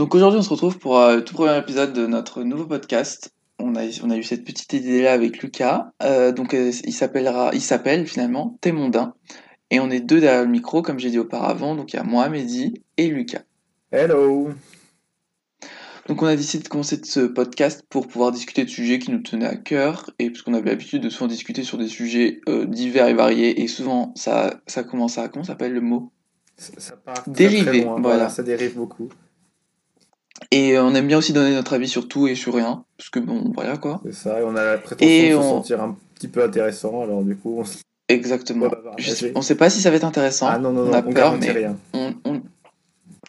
Donc aujourd'hui, on se retrouve pour euh, le tout premier épisode de notre nouveau podcast. On a, on a eu cette petite idée-là avec Lucas. Euh, donc euh, il s'appellera, il s'appelle finalement T'es mondain. Et on est deux derrière le micro, comme j'ai dit auparavant. Donc il y a moi, Mehdi et Lucas. Hello Donc on a décidé de commencer ce podcast pour pouvoir discuter de sujets qui nous tenaient à cœur. Et puisqu'on avait l'habitude de souvent discuter sur des sujets divers et variés. Et souvent, ça, ça commence à... Comment s'appelle le mot? Ça, ça part très, Dérivé, très loin, voilà. voilà, ça dérive beaucoup. Et euh, on aime bien aussi donner notre avis sur tout et sur rien. Parce que bon, voilà quoi. C'est ça, et on a la prétention Et de on- se sentir un petit peu intéressant, alors du coup, on se Exactement. Je sais- on sait pas si ça va être intéressant. Ah non, non, on non, a on peur, garantit mais rien. on, on,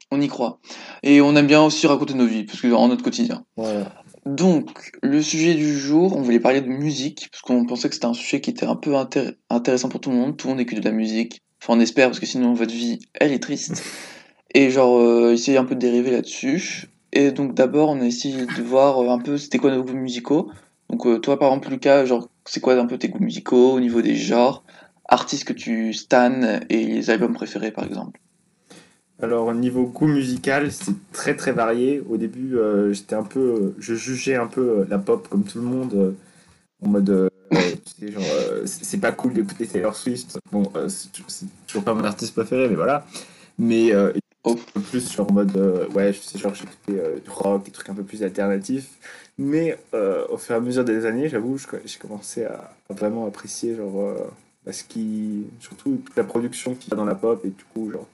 on y croit. Et on aime bien aussi raconter nos vies, parce que dans notre quotidien. Voilà. Donc, le sujet du jour, on voulait parler de musique, parce qu'on pensait que c'était un sujet qui était un peu intér- intéressant pour tout le monde. Tout le monde écoute de la musique. Enfin, on espère, parce que sinon, votre vie, elle est triste. Et genre, euh, essayer un peu de dériver là-dessus. Et donc, d'abord, on a essayé de voir euh, un peu c'était quoi nos goûts musicaux. Donc, euh, toi, par exemple, Lucas, genre, c'est quoi un peu tes goûts musicaux au niveau des genres, artistes que tu stan et les albums préférés, par exemple. Alors, au niveau goût musical, c'est très très varié. Au début, euh, j'étais un peu. je jugeais un peu la pop comme tout le monde, en mode. c'est pas cool d'écouter Taylor Swift. Bon, euh, c'est toujours pas mon artiste préféré, mais voilà. Mais Oh. un peu plus sur en mode. euh, ouais, je sais, genre, j'écoutais euh, du rock, des trucs un peu plus alternatifs. Mais euh, au fur et à mesure des années, j'avoue, j'ai commencé à, à vraiment apprécier, genre. euh, bah, ce qui, surtout toute la production qu'il y a dans la pop, et du coup, genre.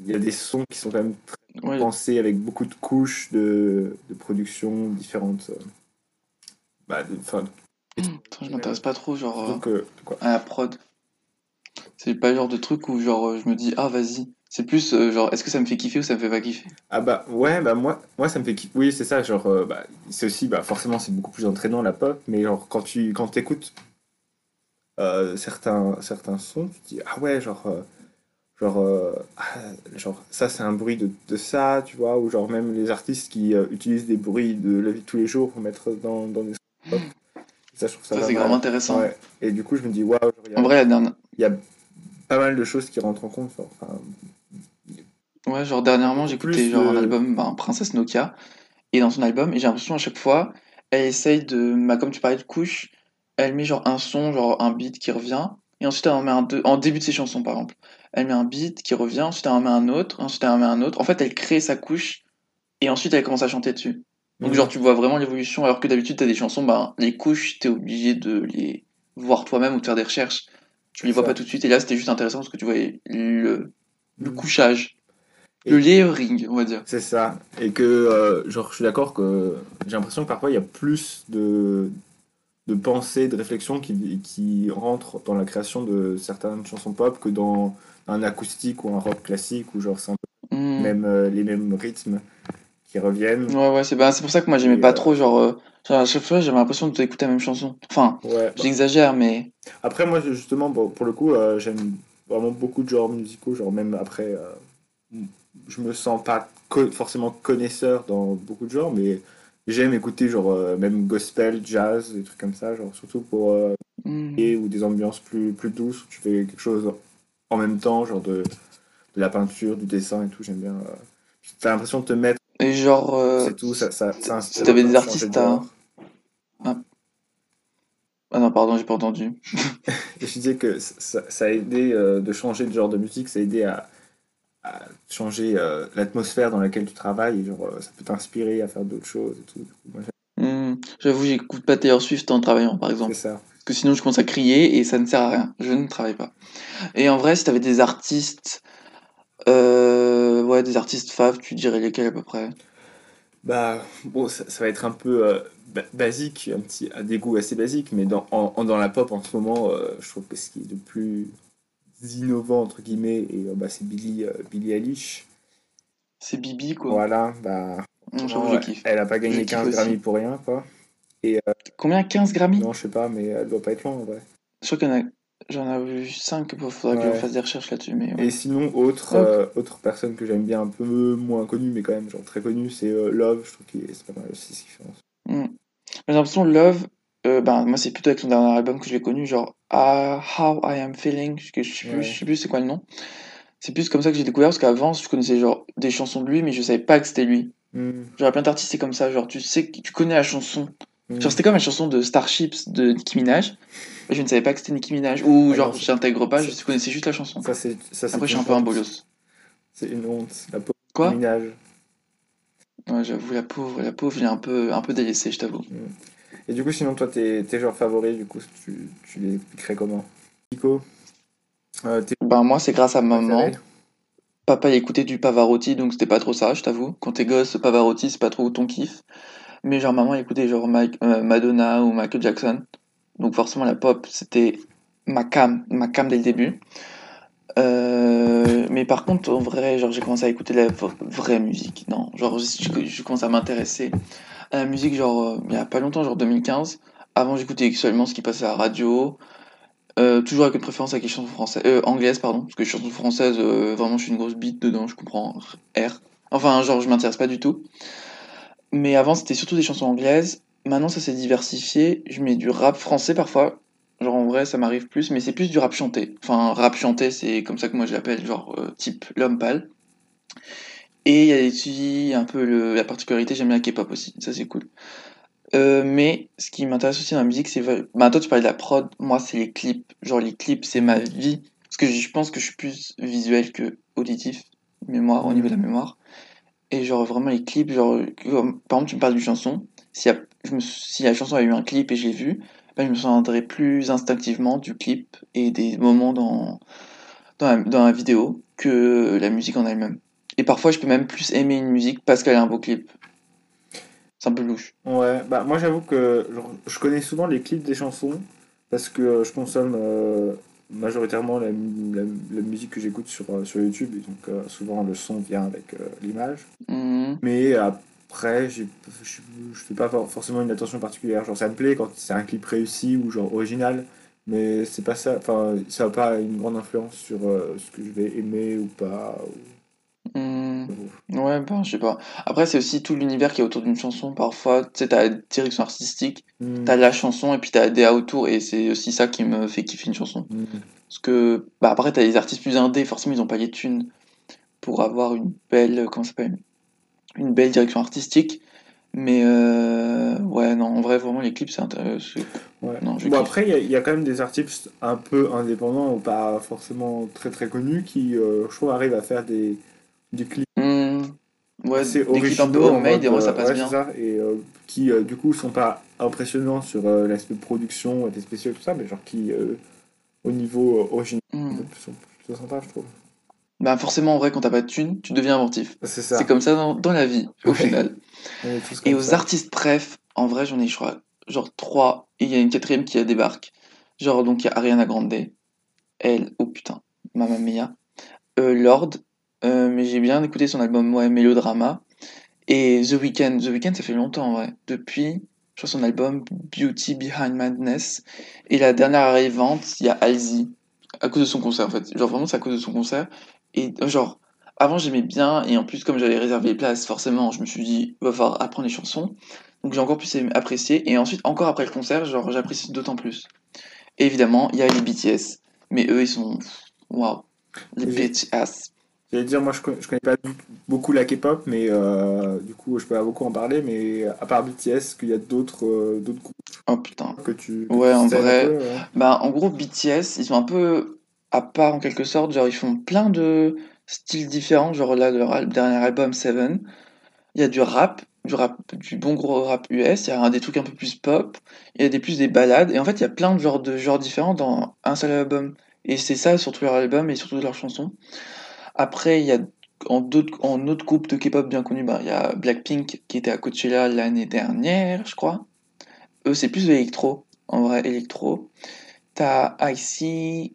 Il y a des sons qui sont quand même Ouais, pensé avec beaucoup de couches de, de production différentes. euh, Bah, de- Attends, je m'intéresse pas trop, genre. donc, à la prod. C'est pas le genre de truc où genre je me dis ah vas-y. C'est plus euh, genre est-ce que ça me fait kiffer ou ça me fait pas kiffer? Ah bah ouais, bah moi, moi ça me fait kiffer. Oui, c'est ça, genre, euh, bah, c'est aussi, bah forcément, c'est beaucoup plus entraînant la pop, mais genre, quand tu quand écoutes certains, certains sons, tu te dis, ah ouais, genre, euh, genre, euh, ah, genre ça c'est un bruit de, de ça, tu vois, ou genre même les artistes qui euh, utilisent des bruits de la vie de tous les jours pour mettre dans, dans des sons pop. Ça, je trouve ça, Ça c'est grave intéressant. Ouais. Et du coup, je me dis, waouh, a- En vrai la dernière il y a pas mal de choses qui rentrent en compte. Enfin, ouais genre dernièrement j'écoutais Plus genre un album ben, Princesse Nokia et dans son album et j'ai l'impression à chaque fois elle essaye de bah, comme tu parlais de couche elle met genre un son genre un beat qui revient et ensuite elle en met un deux en début de ses chansons par exemple elle met un beat qui revient ensuite elle en met un autre ensuite elle en met un autre en fait elle crée sa couche et ensuite elle commence à chanter dessus Donc, Mhm. genre, tu vois vraiment l'évolution, alors que d'habitude, t'as des chansons, ben, les couches, t'es obligé de les voir toi-même ou de faire des recherches. Tu les vois Ça. pas tout de suite, et là, c'était juste intéressant parce que tu voyais le, le Mhm. couchage, le layering, on va dire. c'est ça. Et que, euh, genre, je suis d'accord que j'ai l'impression que parfois il y a plus de, de pensée, de réflexion qui, qui rentrent dans la création de certaines chansons pop que dans un acoustique ou un rock classique, où genre c'est un peu Hmm. même, euh, les mêmes rythmes qui reviennent. Ouais, ouais, c'est c'est pour ça que moi, j'aimais pas euh, trop, genre, euh, genre, à chaque fois, j'avais l'impression d'écouter la même chanson. Enfin, Ouais. j'exagère, mais. Après, moi, justement, bon, pour le coup, j'aime vraiment beaucoup de genres musicaux. Genre, même après, je me sens pas co- forcément connaisseur dans beaucoup de genres, mais j'aime écouter, genre, euh, même gospel, jazz, des trucs comme ça, genre, surtout pour. euh, et- ou des ambiances plus, plus douces, où tu fais quelque chose en même temps, genre de, de la peinture, du dessin et tout. J'aime bien. euh, T'as l'impression de te mettre, Et genre. euh, c'est tout, ça, ça, t'avais de des artistes à- genre. Ah non, pardon, j'ai pas entendu. Et je disais que ça, ça a aidé euh, de changer de genre de musique, ça a aidé à, à changer euh, l'atmosphère dans laquelle tu travailles, et genre euh, ça peut t'inspirer à faire d'autres choses et tout. Moi, Hmm. J'avoue, j'écoute pas Taylor Swift en travaillant, par exemple. c'est ça. Parce que sinon, je commence à crier et ça ne sert à rien. Je ne travaille pas. Et en vrai, si t'avais des artistes, euh, ouais, des artistes faves, tu dirais lesquels à peu près? Bah, bon, ça, ça va être un peu euh, ba- basique, un petit, à des goûts assez basiques, mais dans, en, en- dans la pop en ce moment, je trouve que ce qui est le plus innovant, entre guillemets, et, euh, bah, c'est Billie, euh, Billie Eilish. C'est Bibi, quoi. Voilà, bah, Hum, J'avoue, ouais, elle a pas gagné kiffe 15 aussi. Grammy pour rien, quoi. Combien 15 Grammy Non, je sais pas, mais elle doit pas être loin en vrai. Je crois qu'il y en a. J'en ai vu 5, il faudra que je fasse des recherches là-dessus. Mais ouais. Et sinon, autre, euh, autre personne que j'aime bien, un peu moins connue, mais quand même genre très connue, c'est euh, Love. Je trouve que c'est pas mal aussi ce qu'il fait. Hum. J'ai l'impression Love, euh, ben, moi, c'est plutôt avec son dernier album que je l'ai connu, genre Ah, How I Am Feeling, je, je sais plus, Ouais. je sais plus c'est quoi le nom. C'est plus comme ça que j'ai découvert, parce qu'avant, je connaissais genre des chansons de lui, mais je savais pas que c'était lui. Hmm. Genre, plein d'artistes, c'est comme ça, genre, tu sais tu connais la chanson. Hmm. Genre, c'était comme la chanson de Starships de Nicki Minaj. mais Je ne savais pas que c'était Nicki Minaj. Ou Ah genre, j'intègre pas, je connaissais juste la chanson. Ça, c'est. ça, c'est Après, je suis une un peu un bolos. C'est une honte. La pauvre Quoi ménage. Ouais, j'avoue, la pauvre, la pauvre, j'ai un peu, un peu délaissé, je t'avoue. Et du coup, sinon, toi, tes, tes genres favoris, du coup, tu, tu les expliquerais comment? Nico? Euh, Ben, moi, c'est grâce à maman. Papa, il écoutait du Pavarotti, donc c'était pas trop ça, je t'avoue. Quand t'es gosse, Pavarotti, c'est pas trop ton kiff. Mais genre, maman, écoutait genre Mike- euh, Madonna ou Michael Jackson. Donc forcément, la pop, c'était ma cam, ma cam dès le début. Euh, mais par contre, en vrai, genre, j'ai commencé à écouter la vraie musique. Non, genre, je, je commence à m'intéresser la musique, genre, euh, il y a pas longtemps, genre 2015. Avant, j'écoutais seulement ce qui passait à la radio. Euh, toujours avec une préférence avec les chansons françaises, euh, anglaises, pardon, parce que les chansons françaises, vraiment, je suis une grosse bite dedans, je comprends R. Enfin, genre, je m'intéresse pas du tout. Mais avant, c'était surtout des chansons anglaises. Maintenant, ça s'est diversifié. Je mets du rap français parfois. Genre, en vrai, ça m'arrive plus, mais c'est plus du rap chanté. Enfin, rap chanté, c'est comme ça que moi je l'appelle, genre, type l'homme pâle. Et a aussi un peu la particularité, j'aime bien la K-pop aussi, ça c'est cool. Euh, mais ce qui m'intéresse aussi dans la musique, c'est. Bah, toi, tu parlais de la prod, moi, c'est les clips. Genre, les clips, c'est ma vie. Parce que je pense que je suis plus visuel que auditif, mémoire, au niveau de la mémoire. Et genre, vraiment, les clips, genre, par exemple, tu me parles d'une chanson. Si, la- je me, si la chanson a eu un clip et je l'ai vu, ben, je me souviendrai plus instinctivement du clip et des moments dans, dans, dans la vidéo que la musique en elle-même. Et parfois, je peux même plus aimer une musique parce qu'elle a un beau clip. C'est un peu louche. Ouais, bah moi j'avoue que genre, je connais souvent les clips des chansons parce que euh, je consomme euh, majoritairement la, mu- la, la musique que j'écoute sur, euh, sur YouTube et donc souvent le son vient avec l'image. Mhm. Mais après, je, fais pas for- forcément une attention particulière. Genre ça me plaît quand c'est un clip réussi ou genre original, mais c'est pas ça, enfin ça n'a pas une grande influence sur ce que je vais aimer ou pas. ou-. Ouais, ben, je sais pas. Après, c'est aussi tout l'univers qui est autour d'une chanson. Parfois, tu sais, t'as la direction artistique, Hmm. t'as la chanson et puis t'as DA autour. Et c'est aussi ça qui me fait kiffer une chanson. Hmm. Parce que, bah après, t'as les artistes plus indés, forcément, ils ont pas les thunes pour avoir une belle, comment ça s'appelle, une belle direction artistique. Mais, euh, ouais, non, en vrai, vraiment, les clips, c'est intéressant. Ouais. Non, bon, après, il y a- il y, a quand même des artistes un peu indépendants ou pas forcément très très connus qui, euh, je trouve, arrivent à faire des, des clips ouais, originaux, en homemade, et moi, ça euh, passe ouais, bien. c'est ça, et euh, qui, euh, du coup, sont pas impressionnants sur euh, l'aspect production, des spéciaux tout ça, mais genre qui, au niveau original, Hmm. sont plutôt sympas, je trouve. Bah, forcément, en vrai, quand t'as pas de thunes, tu deviens inventif. C'est ça. C'est comme ça dans, dans la vie, au Ouais. final. Et aux ça. artistes préf, en vrai, j'en ai, je crois, genre trois. Et il y a une quatrième qui débarque. Genre, donc, il y a Ariana Grande. Elle, oh putain, Mamma Mia. Lord. Euh, mais j'ai bien écouté son album, ouais, Mélodrama. Et The Weeknd. The Weeknd, ça fait longtemps, en vrai. Depuis, je crois, son album Beauty Behind Madness. Et la dernière arrivante, il y a Halsey. À cause de son concert, en fait. Genre, vraiment, c'est à cause de son concert. Et, genre, avant, j'aimais bien. Et en plus, comme j'avais réservé les places, forcément, je me suis dit, va falloir apprendre les chansons. Donc j'ai encore plus apprécié. Et ensuite, encore après le concert, genre j'apprécie d'autant plus. Et évidemment, il y a les BTS. Mais eux, ils sont. Waouh. Les. BTS. J'allais dire, moi je connais, je connais pas beaucoup la K-pop, mais euh, du coup je peux pas beaucoup en parler, mais à part BTS, est-ce qu'il y a d'autres euh, d'autres groupes Oh putain. que tu. que Ouais, tu en vrai. peu, ouais Bah, en gros, BTS, ils sont un peu à part en quelque sorte. Genre, ils font plein de styles différents. Genre, là, leur dernier album, Seven. Il y a du rap, du rap, du bon gros rap US. Il y a des trucs un peu plus pop. Il y a des plus des ballades. Et en fait, il y a plein de genres, de genres différents dans un seul album. Et c'est ça sur tout leur album et surtout leurs chansons. Après, il y a en d'autres en autres groupes de K-pop bien connus, bah, il y a Blackpink qui était à Coachella l'année dernière, je crois. Eux, c'est plus de l'électro, en vrai, électro. T'as IC.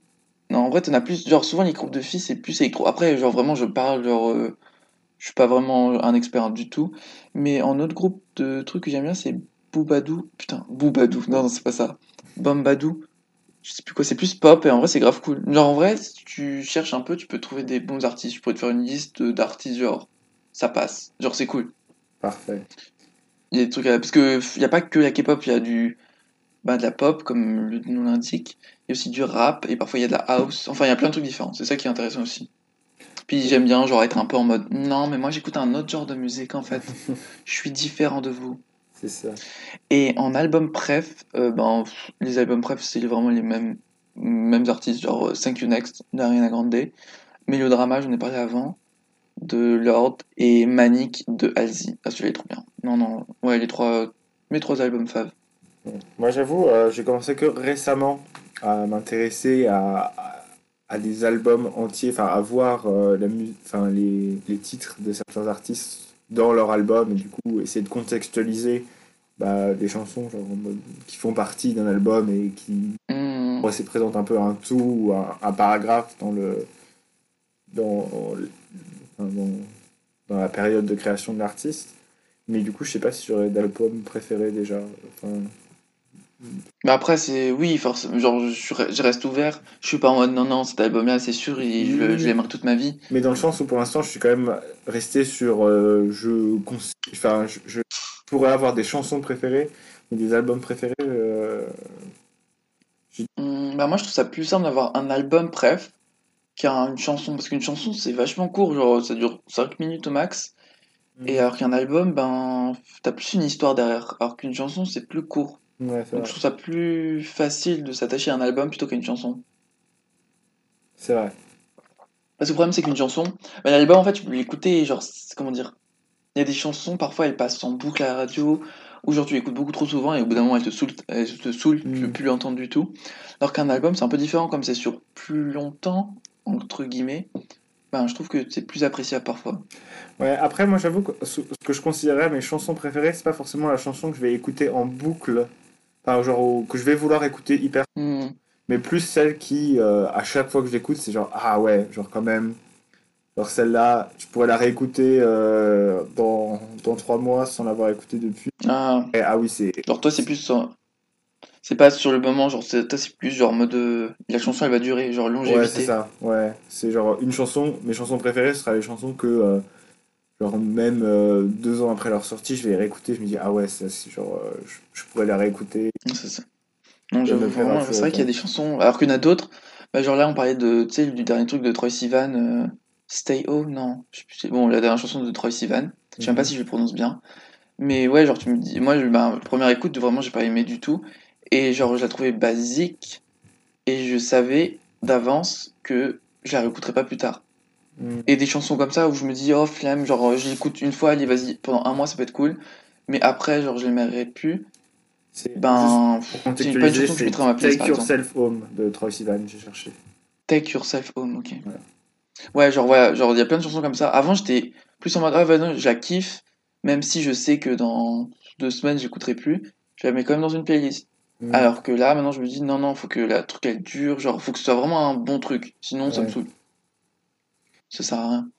Non, en vrai, t'en as plus. Genre, souvent, les groupes de filles, c'est plus électro. Après, genre, vraiment, je parle, genre. euh, je suis pas vraiment un expert du tout. Mais en autre groupe de trucs que j'aime bien, c'est Boubadou. Putain, Boubadou. Non, non, c'est pas ça. Bombadou. Je sais plus quoi, c'est plus pop et en vrai, c'est grave cool. Genre, en vrai, si tu cherches un peu, tu peux trouver des bons artistes. Je pourrais te faire une liste d'artistes, genre, ça passe. Genre, c'est cool. Parfait. Il y a des trucs à... Parce que il y a pas que la K-pop, il y a du bah, de la pop comme le nom l'indique. Il y a aussi du rap et parfois il y a de la house. Enfin, il y a plein de trucs différents. C'est ça qui est intéressant aussi. Puis j'aime bien genre être un peu en mode non mais moi j'écoute un autre genre de musique en fait. Je suis différent de vous. C'est ça. Et en album préf, euh, ben les albums préf c'est vraiment les mêmes mêmes artistes genre euh, Thank You Next d'Ariana Grande, Mélodrama j'en ai parlé avant de Lord et Manic de Halsey. Ah celui-là est trop bien. Non non ouais les trois mes trois albums fav. Moi, j'avoue, euh, j'ai commencé que récemment à m'intéresser à, à, à des albums entiers, enfin à voir euh, la les, les titres de certains artistes dans leur album et du coup essayer de contextualiser bah, des chansons genre, qui font partie d'un album et qui Hmm. ouais, c'est présente un peu un tout ou un, un paragraphe dans le dans, dans, dans la période de création de l'artiste. Mais du coup, je sais pas si j'aurais d'album préféré déjà. Enfin, Mais après, c'est oui, forcément. Genre, je, suis- je reste ouvert. Je suis pas en mode non, non, cet album-là, c'est sûr, il- je, le- je l'aimerai toute ma vie. Mais dans le sens où pour l'instant je suis quand même resté sur euh, je, cons- enfin, je, je pourrais avoir des chansons préférées, mais des albums préférés. euh, Hum, bah, moi, je trouve ça plus simple d'avoir un album bref qu'une chanson. Parce qu'une chanson, c'est vachement court. Genre, ça dure 5 minutes au max. Et alors qu'un album, ben, t'as plus une histoire derrière. Alors qu'une chanson, c'est plus court. Ouais, Donc, je trouve ça plus facile de s'attacher à un album plutôt qu'à une chanson. C'est vrai. Parce que le problème, c'est qu'une chanson, bah, l'album, en fait, tu peux l'écouter, genre, comment dire, il y a des chansons, parfois, elles passent en boucle à la radio, ou genre, tu l'écoutes beaucoup trop souvent, et au bout d'un moment, elles te saoulent, elles te saoulent tu veux Mm. plus l'entendre du tout. Alors qu'un album, c'est un peu différent, comme c'est sur plus longtemps, entre guillemets, ben, je trouve que c'est plus appréciable parfois. Ouais, après, moi j'avoue que ce ce que je considérais mes chansons préférées, c'est pas forcément la chanson que je vais écouter en boucle, enfin, genre que je vais vouloir écouter hyper, Mm. mais plus celle qui, euh, à chaque fois que je l'écoute, c'est genre ah ouais, genre quand même. Genre celle-là, je pourrais la réécouter euh, dans, dans trois mois sans l'avoir écoutée depuis. Ah, Et, ah oui, c'est genre, toi, c'est plus, sur- c'est pas sur le moment, genre, c'est- toi, c'est plus genre mode, euh, la chanson, elle va durer, genre, Ouais, c'est longévité. ça. Ouais, c'est genre une chanson. Mes chansons préférées ce sera les chansons que, genre même euh, deux ans après leur sortie, je vais les réécouter. Je me dis ah ouais, ça, c'est genre euh, je, je pourrais la réécouter. C'est ça. Non, j'avoue, vraiment, c'est vrai qu'il y a des chansons, alors qu'il y en a d'autres, bah, genre là, on parlait de, tu sais, du dernier truc de Troy Sivan, euh, Stay Home, non, bon, la dernière chanson de Troy Sivan, je sais même pas Mhm. si je le prononce bien, mais ouais, genre, tu me dis, moi, bah, première écoute, vraiment, j'ai pas aimé du tout, et genre, je la trouvais basique, et je savais d'avance que je la réécouterais pas plus tard. Mhm. Et des chansons comme ça où je me dis, oh, flemme, genre, je l'écoute une fois, allez, vas-y, pendant un mois, ça peut être cool, mais après, genre, je l'aimerais plus, C'est ben, c'est pas une chanson que je mettrais ma place, Take. Yourself Home de Troy Sivan, j'ai cherché. Take Yourself Home, ok. Voilà. Ouais, genre, ouais, genre, il y a plein de chansons comme ça. Avant, j'étais plus en mode, ah, bah non, je la kiffe, même si je sais que dans deux semaines, j'écouterai plus. Je la mets quand même dans une playlist. Mhm. Alors que là, maintenant, je me dis, non, non, faut que la truc, elle dure, genre, faut que ce soit vraiment un bon truc. Sinon, ça me saoule. Ça sert rien.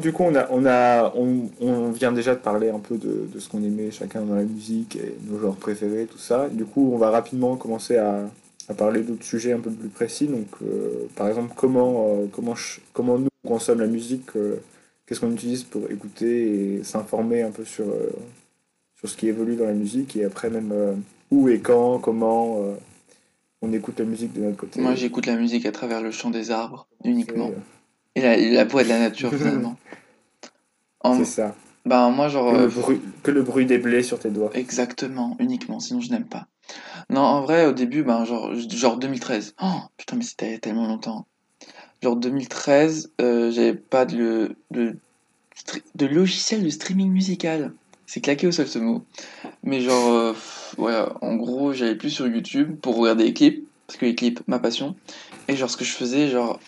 Du coup, on, vient déjà de parler un peu de, ce qu'on aimait chacun dans la musique et nos genres préférés, tout ça. Du coup, on va rapidement commencer à, parler d'autres sujets un peu plus précis. Donc, euh, par exemple, comment, euh, nous on consomme la musique, euh, qu'est-ce qu'on utilise pour écouter et s'informer un peu sur, sur ce qui évolue dans la musique et après même où et quand, comment euh, on écoute la musique de notre côté. Moi, j'écoute la musique à travers le chant des arbres, uniquement. C'est- Et la, voix de la nature, finalement. En- C'est ça. bah, moi, genre. Que euh, le, bruit, que le bruit des blés sur tes doigts. Exactement, uniquement, sinon je n'aime pas. Non, en vrai, au début, ben, genre, genre 2013. Oh, putain, mais c'était tellement longtemps. Genre 2013, euh, j'avais pas de, de, stre- de logiciel de streaming musical. C'est claqué au sol ce mot. Mais genre, euh, ouais, en gros, j'allais plus sur YouTube pour regarder les clips, parce que les clips, ma passion. Et genre, ce que je faisais, genre,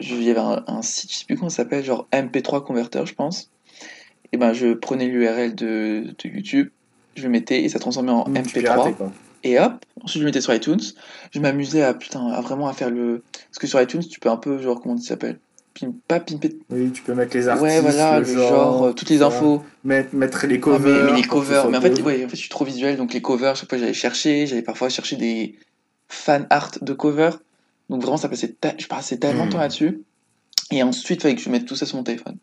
je- il y avait un, un site, je sais plus comment ça s'appelle, genre MP3 Converter, je pense. Et ben, je prenais l'URL de, de YouTube, je le mettais et ça transformait en Mmh, tu MP3. piratais, quoi. Et hop, ensuite je le mettais sur iTunes. Je m'amusais à putain, à vraiment à faire le. Parce que sur iTunes, tu peux un peu, genre, comment ça s'appelle? Pim- Pas pimper. Oui, tu peux mettre les artistes, Ouais, voilà, le, genre, euh, toutes les infos. Mettre, mettre les Ah, covers. mais, mais les covers. Mais en fait, ouais, en fait, je suis trop visuel, donc les covers, chaque fois j'allais chercher, j'allais parfois chercher des fan art de covers. Donc vraiment, ça passait, ta- je passais tellement de Mm. temps là-dessus. Et ensuite, il fallait que je mette tout ça sur mon téléphone.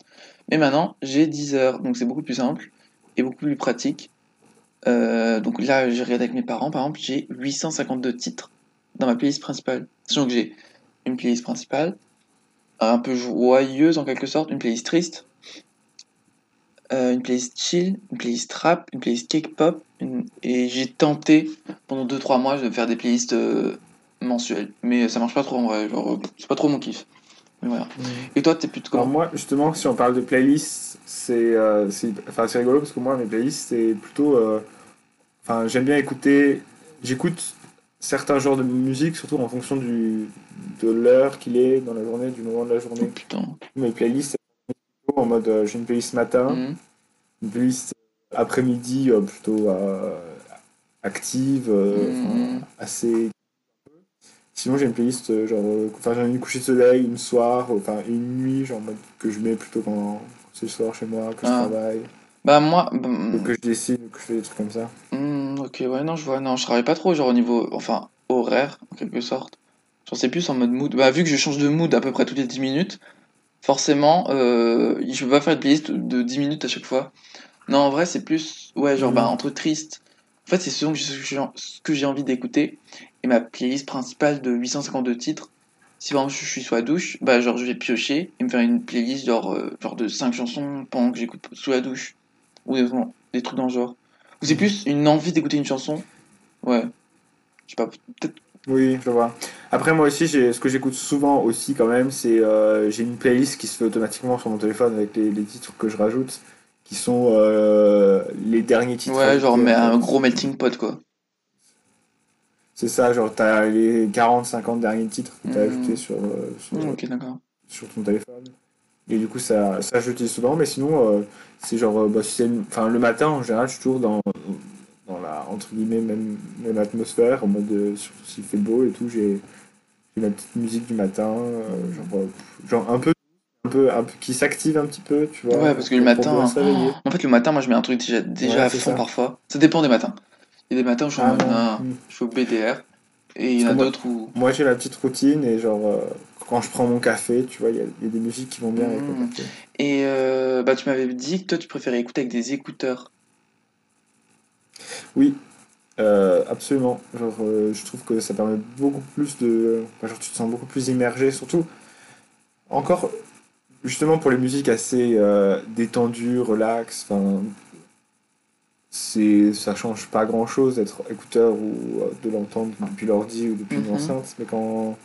Mais maintenant, j'ai 10 heures, donc c'est beaucoup plus simple et beaucoup plus pratique. Euh, donc là, j'ai regardé avec mes parents, par exemple, j'ai 852 titres dans ma playlist principale. Sachant que j'ai une playlist principale, un peu joyeuse en quelque sorte, une playlist triste, euh, une playlist chill, une playlist rap, une playlist cake pop, et j'ai tenté pendant 2-3 mois de faire des playlists euh, mensuelles. Mais ça marche pas trop en vrai, genre, c'est pas trop mon kiff. Mais voilà. Mm. Et toi, t'es plutôt Alors comment moi, justement, si on parle de playlist, c'est euh, c'est enfin, c'est rigolo parce que moi, mes playlists, c'est plutôt... euh, Enfin, j'aime bien écouter... J'écoute certains genres de musique, surtout en fonction du, de l'heure qu'il est dans la journée, du moment de la Oh journée. putain. Mes playlists, en mode... euh, J'ai une playlist matin, Mhm. une playlist après-midi euh, plutôt euh, active, euh, Mhm. assez. Sinon, j'ai une playlist euh, genre. euh, Enfin, j'ai une coucher de soleil, une soir, euh, enfin une nuit, genre en mode que je mets plutôt quand, c'est le soir chez moi, que je Ah. travaille, Bah moi, bah, que je dessine, que je fais des trucs comme ça. Hmm, ok, ouais, non, je vois, non, je travaille pas trop, genre au niveau, enfin, horaire, en quelque sorte. Genre, c'est plus en mode mood. Bah, vu que je change de mood à peu près toutes les 10 minutes, forcément, euh, je peux pas faire une playlist de 10 minutes à chaque fois. Non, en vrai, c'est plus, ouais, genre, Mhm. bah, entre triste. En fait, c'est j'ai ce que j'ai envie d'écouter. Et ma playlist principale de 852 titres, si par exemple je suis sous la douche, bah, genre, je vais piocher et me faire une playlist, genre, euh, genre de 5 chansons pendant que j'écoute sous la douche. Ou des, des trucs dans le genre. Ou c'est plus une envie d'écouter une chanson? Ouais. Je sais pas, peut-être. Oui, je vois. Après, moi aussi, ce que j'écoute souvent aussi quand même, c'est euh, j'ai une playlist qui se fait automatiquement sur mon téléphone avec les, les titres que je rajoute, qui sont euh, les derniers titres. Ouais, genre, mais un gros melting pot, quoi. C'est ça, genre t'as les 40-50 derniers titres que t'as Mhm. ajoutés sur, euh, Hmm, sur ton téléphone. Et du coup, ça, ça j'utilise souvent, mais sinon, euh, c'est genre, euh, bah, si enfin, le matin, en général, je suis toujours dans, dans la, entre guillemets, même, même atmosphère, en mode, euh, surtout s'il fait beau et tout, j'ai ma petite musique du matin, genre, genre un peu, un peu, un peu qui s'active un petit peu, tu vois. Ouais, parce que le matin. En fait, le matin, moi, je mets un truc déjà, déjà Ouais, à fond ça. parfois. Ça dépend des matins. Il y a des matins où je suis Ah je suis au BDR. Et il y en a d'autres où. Moi, j'ai ma petite routine et genre, euh, quand je prends mon café, tu vois, il y, a- il y a des musiques qui vont bien avec le Mhm. café. Et euh, bah, tu m'avais dit que toi, tu préférais écouter avec des écouteurs. Oui, euh, absolument. Genre, euh, je trouve que ça permet beaucoup plus de. enfin, genre, tu te sens beaucoup plus immergé, surtout. Encore, justement, pour les musiques assez détendues, relax, enfin. Ça change pas grand chose d'être écouteur ou de l'entendre depuis l'ordi ou depuis une enceinte, mais quand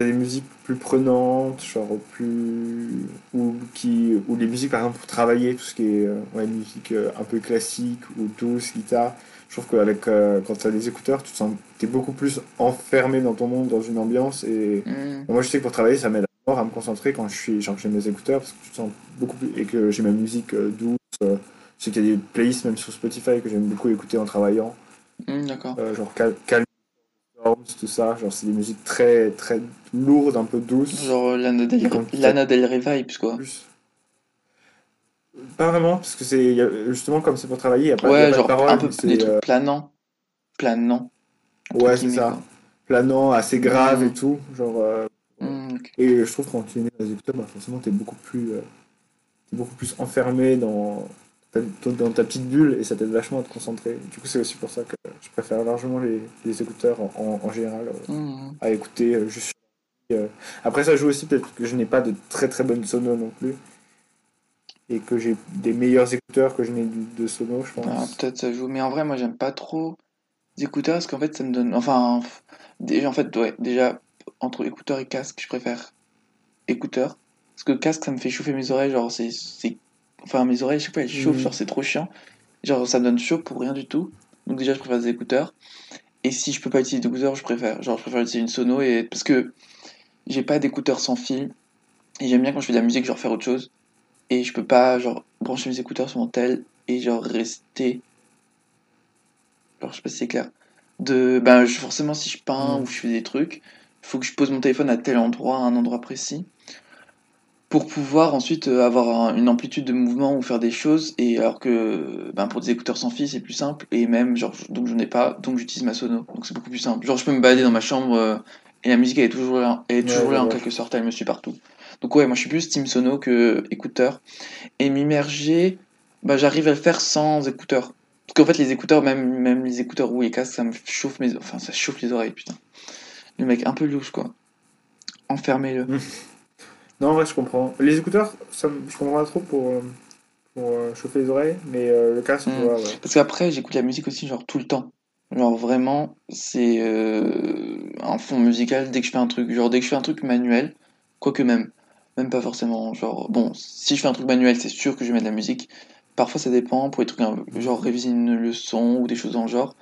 des musiques plus prenantes, genre plus. ou, qui, ou les musiques par exemple pour travailler, tout ce qui est euh, ouais, musique euh, un peu classique ou douce, guitare, je trouve qu'avec euh, quand tu as des écouteurs, tu te sens t'es beaucoup plus enfermé dans ton monde, dans une ambiance. Et Hmm. moi, je sais que pour travailler, ça m'aide à me concentrer quand je suis genre j'ai mes écouteurs parce que tu te sens beaucoup plus et que j'ai ma musique euh, douce. euh, je sais qu'il y a des playlists même sur Spotify que j'aime beaucoup écouter en travaillant, Hmm, D'accord. genre Cal Calm Tout ça. Genre c'est des musiques très très lourdes, un peu douces. Genre euh, Lana Del, Lana Del Rey vibes, quoi. plus. Pas vraiment, parce que c'est justement comme c'est pour travailler, il n'y a pas, il y a Ouais, pas de paroles, un peu des trucs euh, planants. Planants. ouais, c'est ça. quoi. planant, assez grave et tout. Genre, euh, ok. et je trouve que quand tu es né dans les bah, forcément, tu es beaucoup plus, euh, t'es beaucoup plus enfermé dans ta, dans ta petite bulle et ça t'aide vachement à te concentrer. Du coup, c'est aussi pour ça que je préfère largement les, les écouteurs en, en- en général euh, Hmm. à écouter euh, juste. euh. Après, ça joue aussi peut-être que je n'ai pas de très très bonnes sonos non plus. Et que j'ai des meilleurs écouteurs que je n'ai de sonos, je pense. Ah, peut-être ça joue. Mais en vrai, moi, j'aime pas trop les écouteurs parce qu'en fait, ça me donne. Enfin, déjà, en fait, ouais, déjà, entre écouteurs et casque, je préfère écouteurs. Parce que casque, ça me fait chauffer mes oreilles. Genre, c'est. Enfin, mes oreilles, je sais pas, elles chauffent, Mhm. genre, c'est trop chiant. Genre, ça me donne chaud pour rien du tout. Donc, déjà, je préfère des écouteurs. Et si je peux pas utiliser d'écouteurs, je préfère. Genre, je préfère utiliser une sono et. Parce que j'ai pas d'écouteurs sans fil. Et j'aime bien quand je fais de la musique, genre, faire autre chose. Et je peux pas, genre, brancher mes écouteurs sur mon tel et, genre, rester alors je sais pas si c'est clair. De, ben, je- forcément, si je peins Mm. ou je fais des trucs, il faut que je pose mon téléphone à tel endroit, à un endroit précis, pour pouvoir ensuite euh, avoir un- une amplitude de mouvement ou faire des choses. Et alors que, ben, pour des écouteurs sans fil, c'est plus simple. Et même, genre, donc j'en ai pas, donc j'utilise ma sono. Donc c'est beaucoup plus simple. Genre, je peux me balader dans ma chambre euh, et la musique elle est toujours là, elle est toujours je là en quelque sorte, elle me suit partout. Donc ouais, moi je suis plus team sono que écouteur. Et m'immerger, bah, j'arrive à le faire sans écouteurs. qu'en fait, les écouteurs, même, même les écouteurs ou les casques, ça me chauffe mes... Enfin, ça chauffe les oreilles, putain. Le mec un peu louche, quoi. Enfermez-le. Non, en vrai, je comprends. Les écouteurs, ça, me- je comprends pas trop pour, euh, pour euh, chauffer les oreilles, mais euh, le casque, Mm. ouais, ouais. Parce qu'après, j'écoute la musique aussi, genre, tout le temps. Genre, vraiment, c'est euh, un fond musical dès que je fais un truc. Genre, dès que je fais un truc manuel, quoique même, même pas forcément. Genre, bon, si je fais un truc manuel, c'est sûr que je mets de la musique. Parfois, ça dépend pour les trucs, un- genre, réviser une leçon ou des choses dans le genre.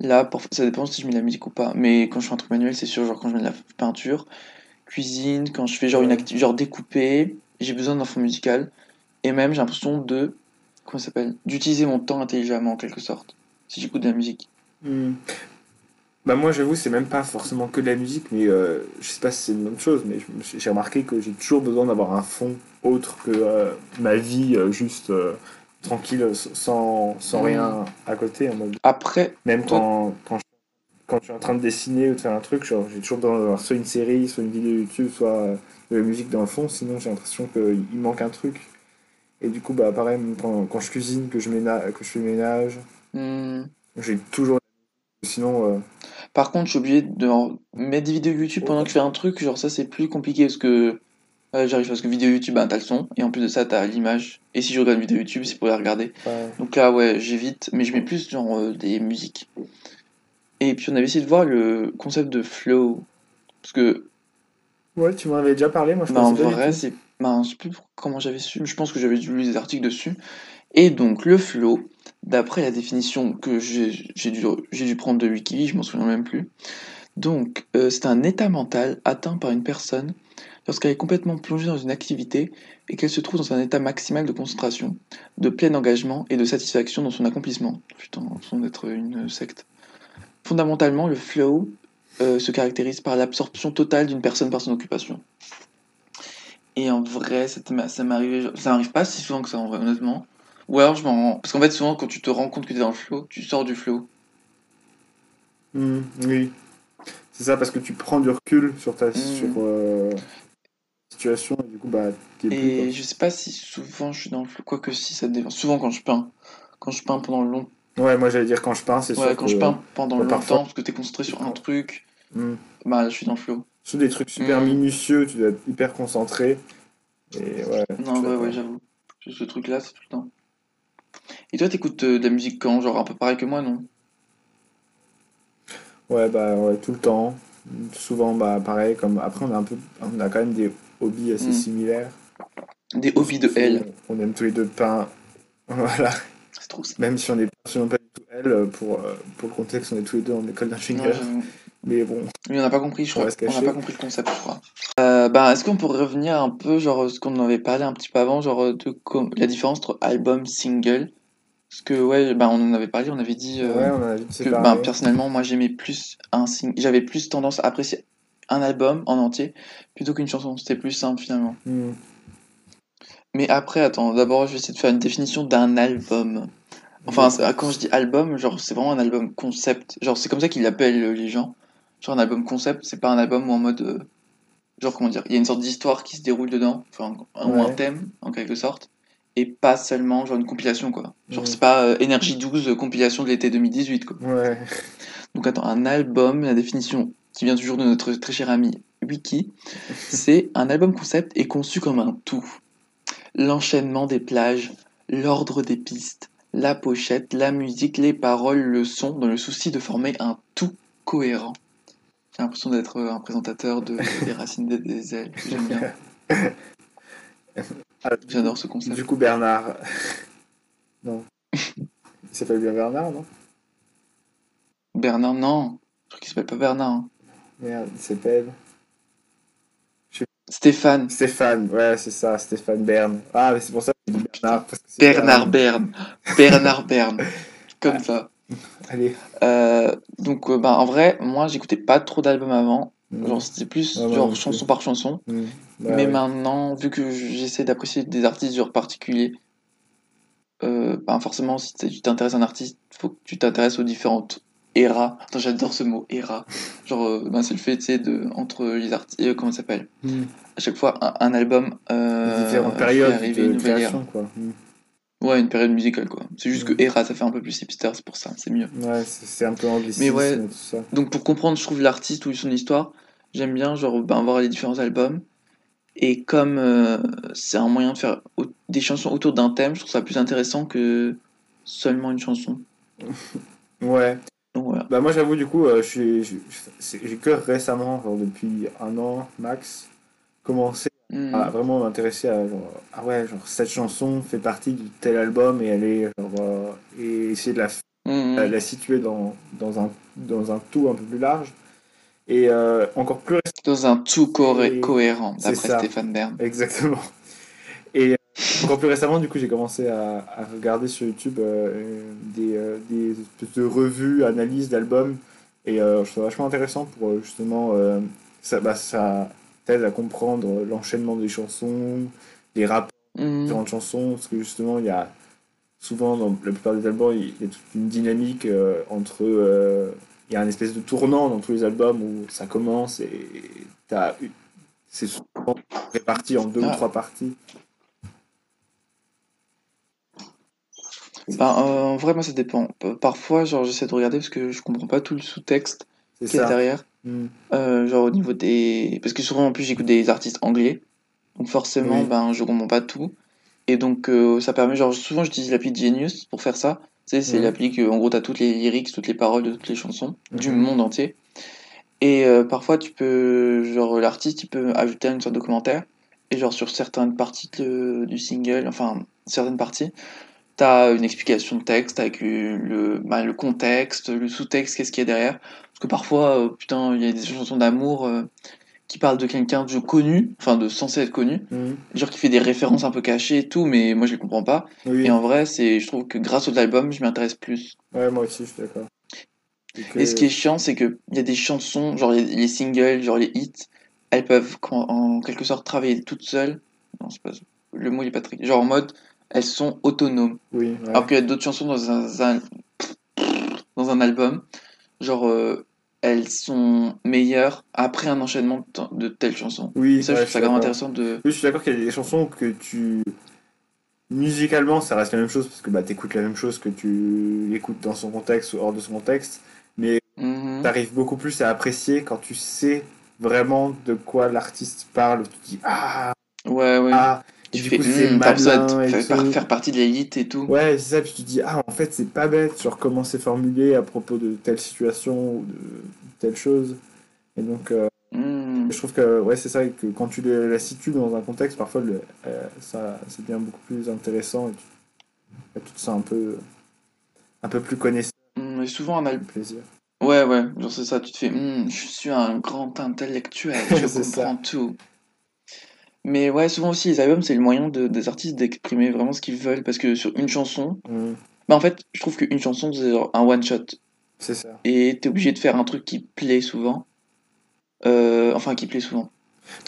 Là, parfois, ça dépend si je mets de la musique ou pas. Mais quand je fais un truc manuel, c'est sûr, genre, quand je mets de la peinture, cuisine, quand je fais genre une activité, genre découper, j'ai besoin d'un fond musical. Et même, j'ai l'impression de. Comment ça s'appelle D'utiliser mon temps intelligemment, en quelque sorte. Si j'écoute de la musique. Hmm. Bah moi j'avoue c'est même pas forcément que de la musique mais euh, je sais pas si c'est une bonne chose mais j'ai remarqué que j'ai toujours besoin d'avoir un fond autre que euh, ma vie euh, juste tranquille sans, sans Hmm. rien à côté en mode Après, même Toi- quand, quand, je, quand je suis en train de dessiner ou de faire un truc genre j'ai toujours besoin d'avoir soit une série soit une vidéo YouTube soit euh, de la musique dans le fond sinon j'ai l'impression qu'il manque un truc et du coup bah pareil quand, quand je cuisine que je ménage que je fais le ménage hmm, j'ai toujours sinon euh, par contre, je suis obligé de mettre des vidéos YouTube pendant que je fais un truc. Genre, ça, c'est plus compliqué parce que. ouais, j'arrive parce que vidéo YouTube, bah, t'as le son. Et en plus de ça, t'as l'image. Et si je regarde une vidéo YouTube, c'est pour la regarder. ouais. Donc là, ouais, j'évite, mais je mets plus genre euh, des musiques. Et puis on avait essayé de voir le concept de flow. Parce que, Ouais, tu m'en avais déjà parlé, moi je bah, en pas du vrai, c'est. Bah, je sais plus comment j'avais su, mais je pense que j'avais lu des articles dessus. Et donc, le flow, d'après la définition que j'ai dû, prendre de Wiki, je m'en souviens même plus. Donc, euh, c'est un état mental atteint par une personne lorsqu'elle est complètement plongée dans une activité et qu'elle se trouve dans un état maximal de concentration, de plein engagement et de satisfaction dans son accomplissement. Putain, l'impression d'être une secte. Fondamentalement, le flow euh, se caractérise par l'absorption totale d'une personne par son occupation. Et en vrai, ça ça m'arrive, pas si souvent que ça en vrai, honnêtement. Ou alors je m'en rends. Parce qu'en fait, souvent, quand tu te rends compte que t'es dans le flow, tu sors du flow. Hmm, oui. C'est ça, parce que tu prends du recul sur ta sur, euh, situation et du coup, bah, t'es plus. Et quoi. je sais pas si souvent je suis dans le flow, quoique si ça dépend. Souvent quand je peins. Quand je peins pendant longtemps. Ouais, moi j'allais dire quand je peins, c'est Ouais, quand que. je peins pendant longtemps, parfois- parce que t'es concentré sur un truc, Hmm. bah je suis dans le flow. Sur des trucs super Hmm. minutieux, tu dois être hyper concentré. Et ouais. Non, ouais, ouais, j'avoue. Ce truc là, c'est tout le temps. Et toi, t'écoutes euh, de la musique quand? Genre un peu pareil que moi, non? Ouais, bah ouais, tout le temps. Souvent, bah pareil, comme après on a un peu on a quand même des hobbies assez Hmm. similaires. Des hobbies de L. On aime tous les deux peindre. Voilà. C'est trop ça. Même si on n'est absolument pas du tout elle, euh, pour, euh, pour le contexte, on est tous les deux en école d'ingénieur. Mais bon, Mais on n'a pas compris, je On crois. On n'a pas compris le concept, je crois. Euh, bah, est-ce qu'on pourrait revenir un peu, genre, ce qu'on avait parlé un petit peu avant, genre, de la différence entre album, single? Parce que, ouais, bah, on en avait parlé, on avait dit euh, ouais, on a vite que, bah, personnellement, moi, j'aimais plus un sing... J'avais plus tendance à apprécier un album en entier plutôt qu'une chanson. C'était plus simple, finalement. Hmm. Mais après, attends, d'abord, je vais essayer de faire une définition d'un album. Enfin, c'est- quand je dis album, genre, c'est vraiment un album concept. Genre, c'est comme ça qu'ils l'appellent euh, les gens. Genre, un album concept, c'est pas un album où en mode. euh, genre, comment dire Il y a une sorte d'histoire qui se déroule dedans, enfin, un- ou un Ouais. thème, en quelque sorte. Et pas seulement, genre, une compilation, quoi. Genre, Mhm. c'est pas euh, Energy 12 euh, compilation de l'été 2018, quoi. Ouais. Donc, attends, un album, la définition qui vient toujours de notre très cher ami Wiki, c'est un album concept est conçu comme un tout. L'enchaînement des plages, l'ordre des pistes, la pochette, la musique, les paroles, le son, dans le souci de former un tout cohérent. J'ai l'impression d'être un présentateur de des racines des, des ailes. J'aime bien. Ah, J'adore ce concept. Du coup, Bernard. non. Il s'appelle bien Bernard, non? Bernard, non. Je crois qu'il s'appelle pas Bernard. hein. Merde, il s'appelle. Stéphane. Stéphane, ouais, c'est ça, Stéphane Bern. Ah, mais c'est pour ça Bernard. Parce que Bernard Berne. Bernard Berne. Comme ça. Allez. Euh, donc, euh, bah, en vrai, moi, j'écoutais pas trop d'albums avant. Hmm. Genre, c'était plus genre chanson par chanson. Bah, Mais ouais. maintenant, vu que j'essaie d'apprécier des artistes genre particuliers, euh, bah, forcément, si tu t'intéresses à un artiste, faut que tu t'intéresses aux différentes Attends, j'adore ce mot, era. Genre, euh, bah, c'est le fait, tu sais, de, entre les artistes, comment ça s'appelle? Hmm. À chaque fois, un, un album, euh, différentes fait périodes arriver de une ère. quoi. Hmm. Ouais, une période musicale, quoi. C'est juste Mm. que Era, ça fait un peu plus hipster, c'est pour ça, c'est mieux. Ouais, c'est un peu anglicisme Mais ouais. tout ça. Donc pour comprendre, je trouve, l'artiste ou son histoire, j'aime bien, genre, ben, voir les différents albums. Et comme euh, c'est un moyen de faire des chansons autour d'un thème, je trouve ça plus intéressant que seulement une chanson. Ouais. Donc voilà. Bah moi j'avoue du coup, euh, j'ai que récemment, genre depuis un an max, commencé Mm. à vraiment m'intéresser à genre, ah ouais, genre cette chanson fait partie de tel album et genre, euh, et essayer de la, Mm, la, la situer dans, dans, un, dans un tout un peu plus large. Et euh, encore plus Dans un tout Et- cohérent, d'après. Stéphane Bern. Exactement. Encore plus récemment, du coup, j'ai commencé à, à regarder sur YouTube euh, des, euh, des espèces de revues, analyses d'albums. Et euh, je trouve ça vachement intéressant pour euh, justement. euh, ça, bah, ça t'aide à comprendre l'enchaînement des chansons, les rapports Mm. différentes chansons. Parce que justement, il y a souvent, dans la plupart des albums, il y a toute une dynamique euh, entre. euh, il y a un espèce de tournant dans tous les albums où ça commence et t'as c'est souvent réparti en deux ou Ah. trois parties. Ben, euh, en vrai, moi, ça dépend. Parfois, genre, j'essaie de regarder parce que je comprends pas tout le sous-texte qu'il y a derrière. Mm. Euh, genre, au niveau des. Parce que souvent, en plus, j'écoute des artistes anglais. Donc, forcément, Oui. ben, je comprends pas tout. Et donc, euh, ça permet, genre, souvent, j'utilise l'appli Genius pour faire ça. Tu sais, c'est l'appli que, en gros, t'as toutes les lyrics, toutes les paroles de toutes les chansons du monde entier. Et euh, parfois, tu peux, genre, l'artiste, il peut ajouter une sorte de commentaire. Et genre, sur certaines parties de- du single, enfin, certaines parties, t'as une explication de texte avec le, le, bah, le contexte, le sous-texte, qu'est-ce qu'il y a derrière. Parce que parfois, euh, putain, il y a des chansons d'amour euh, qui parlent de quelqu'un de connu, enfin, de censé être connu, Mm. genre qui fait des références un peu cachées et tout, mais moi, je les comprends pas. Oui, Et en vrai, c'est, je trouve que grâce aux albums, je m'y intéresse plus. ouais, moi aussi, je suis d'accord. Et que- Et ce qui est chiant, c'est que il y a des chansons, genre les, les singles, genre les hits, elles peuvent en, en quelque sorte travailler toutes seules. Non, c'est pas le mot il est pas très. Genre en mode, elles sont autonomes. Oui, ouais. Alors qu'il y a d'autres chansons dans un, un- dans un album, genre euh, elles sont meilleures après un enchaînement de, telles chansons. oui, ça, ouais, je trouve ça quand même d'accord. intéressant de. Oui, je suis d'accord qu'il y a des chansons que tu. Musicalement, ça reste la même chose parce que bah, t'écoutes la même chose que tu écoutes dans son contexte ou hors de son contexte. Mais Mhm. t'arrives beaucoup plus à apprécier quand tu sais vraiment de quoi l'artiste parle. Tu dis Ah, Ouais, ouais. ah, tu du fais, coup, c'est besoin malin de et faire, tout. faire partie de l'élite et tout. Ouais, c'est ça, puis tu te dis, ah, en fait, c'est pas bête, genre comment c'est formulé à propos de telle situation ou de telle chose. Et donc, euh, Hmm. je trouve que, ouais, c'est ça, que quand tu la situes dans un contexte, parfois, le, euh, ça, c'est bien beaucoup plus intéressant et tu, tu te sens un peu, un peu plus connaissant, Hmm, Mais souvent, un album. plaisir. Ouais, ouais, genre c'est ça, tu te fais, je suis un grand intellectuel, je C'est ça. comprends tout. Mais ouais, souvent aussi, les albums, c'est le moyen de, des artistes d'exprimer vraiment ce qu'ils veulent, parce que sur une chanson, Mm, bah en fait, je trouve qu'une chanson, c'est un one-shot, c'est ça. et t'es obligé de faire un truc qui plaît souvent, euh, enfin, qui plaît souvent,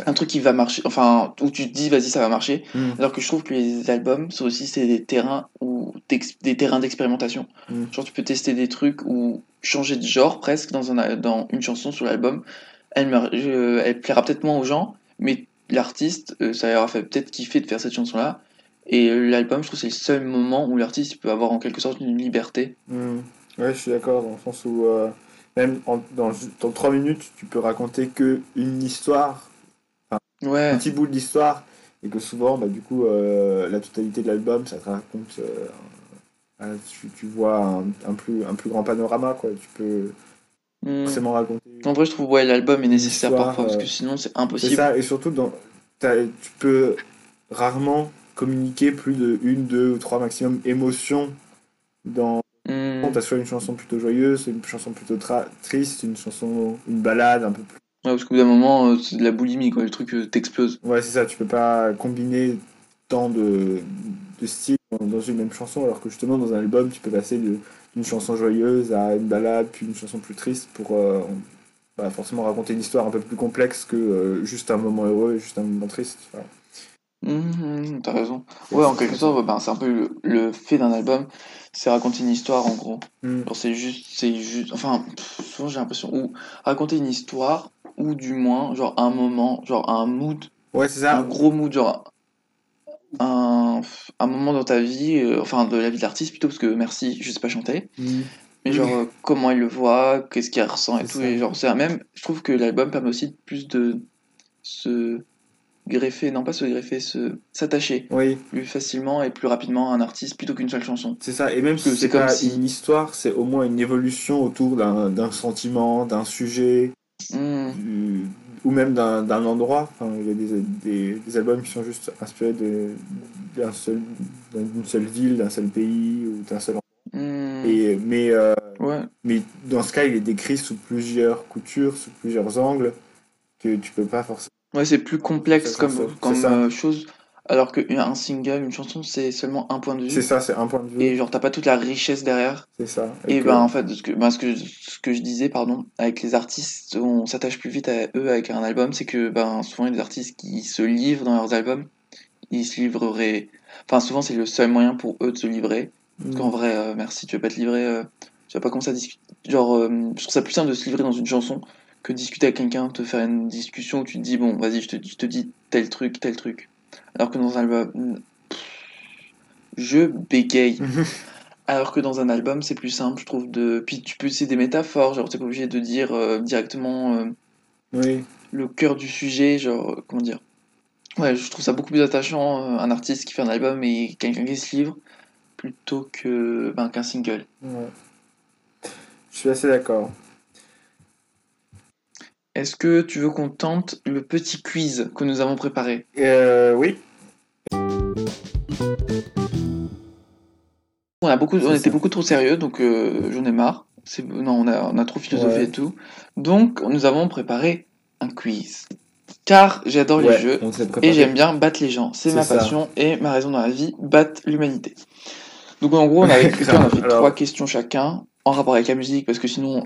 un truc qui va marcher, enfin, où tu te dis, vas-y, ça va marcher, Mm, alors que je trouve que les albums, c'est aussi des terrains où des terrains d'expérimentation. Mm. Genre tu peux tester des trucs ou changer de genre presque dans un dans une chanson sur l'album. Elle me, je- elle plaira peut-être moins aux gens, mais l'artiste, euh, ça leur a fait peut-être kiffer de faire cette chanson-là. Et euh, l'album, je trouve que c'est le seul moment où l'artiste peut avoir en quelque sorte une liberté. mm. Ouais, je suis d'accord, dans le sens où, euh, même en- dans, dans 3 minutes, tu peux raconter que une histoire Ouais. un petit bout de l'histoire et que souvent bah, du coup euh, la totalité de l'album ça te raconte euh, tu, tu vois un, un plus un plus grand panorama quoi tu peux Hmm. forcément raconter En vrai, je trouve ouais l'album est nécessaire parfois parce euh, que sinon c'est c'est impossible. ça et surtout dans tu peux rarement communiquer plus de une deux ou trois maximum émotions dans Hmm. t'as soit une chanson plutôt joyeuse une chanson plutôt triste une chanson une balade un peu plus Ouais, parce qu'au bout d'un moment, euh, c'est de la boulimie quoi, le truc euh, t'explose. Ouais, c'est ça, tu peux pas combiner tant de, de styles dans une même chanson, alors que justement dans un album, tu peux passer de- d'une chanson joyeuse à une balade, puis une chanson plus triste pour euh, bah, forcément raconter une histoire un peu plus complexe que euh, juste un moment heureux et juste un moment triste. Voilà. Mhm, T'as raison. Ouais, en quelque sorte, ben, c'est un peu le, le fait d'un album, c'est raconter une histoire en gros. Mm. Genre, c'est juste, c'est juste, enfin, pff, souvent j'ai l'impression, ou raconter une histoire, ou du moins, genre un moment, genre un mood, Ouais, c'est un ça. gros mood, genre, un, un moment dans ta vie, euh, enfin de la vie de l'artiste plutôt, parce que merci, je sais pas chanter, mais genre euh, comment il le voit, qu'est-ce qu'il ressent et tout, ça. et genre c'est un même, je trouve que l'album permet aussi plus de se greffer, non pas se greffer, se s'attacher Oui, plus facilement et plus rapidement à un artiste plutôt qu'une seule chanson. c'est ça. Et même que si c'est pas si- une histoire, c'est au moins une évolution autour d'un sentiment, d'un sujet, Hmm. du- ou même d'un d'un endroit. Enfin, il y a des, des, des albums qui sont juste inspirés de- d'un seul- d'une seule ville, d'un seul pays ou d'un seul endroit. Hmm. Et, mais, euh, Ouais, mais dans ce cas, il est décrit sous plusieurs coutures, sous plusieurs angles, que tu peux pas forcément. ouais c'est plus complexe comme, comme euh, chose, alors qu'un single, une chanson, c'est seulement un point de C'est vue, ça, c'est un point de vue. et genre t'as pas toute la richesse derrière. C'est ça. Et que- ben en fait, ce que, ben, ce que, ce que je disais, pardon, avec les artistes, on s'attache plus vite à eux avec un album, c'est que ben souvent il y a des artistes qui se livrent dans leurs albums, ils se livreraient, enfin souvent c'est le seul moyen pour eux de se livrer, parce qu'en vrai, euh, merci, tu vas pas te livrer, euh, tu vas pas commencer à discuter, genre, euh, je trouve ça plus simple de se livrer dans une chanson que de discuter avec quelqu'un, te faire une discussion où tu te dis, bon, vas-y, je te, je te dis tel truc, tel truc, alors que dans un album, pff, je bégaye. Alors que dans un album, c'est plus simple, je trouve. De... Puis tu peux utiliser des métaphores, genre t'es pas obligé de dire euh, directement euh, Oui, le cœur du sujet, genre, euh, comment dire. Ouais, je trouve ça beaucoup plus attachant, euh, un artiste qui fait un album et quelqu'un qui se livre, plutôt que ben, qu'un single. ouais. Je suis assez d'accord. Est-ce que tu veux qu'on tente le petit quiz que nous avons préparé? Euh, oui, On, a beaucoup, on était ça. beaucoup trop sérieux, donc euh, j'en ai marre. Non, on a, on a trop philosophé Ouais. et tout. Donc, nous avons préparé un quiz. Car j'adore les jeux. Et j'aime bien battre les gens. C'est ma ça. passion et ma raison dans la vie, battre l'humanité. Donc en gros, on a, écouté, on a fait Alors- trois questions chacun en rapport avec la musique parce que sinon,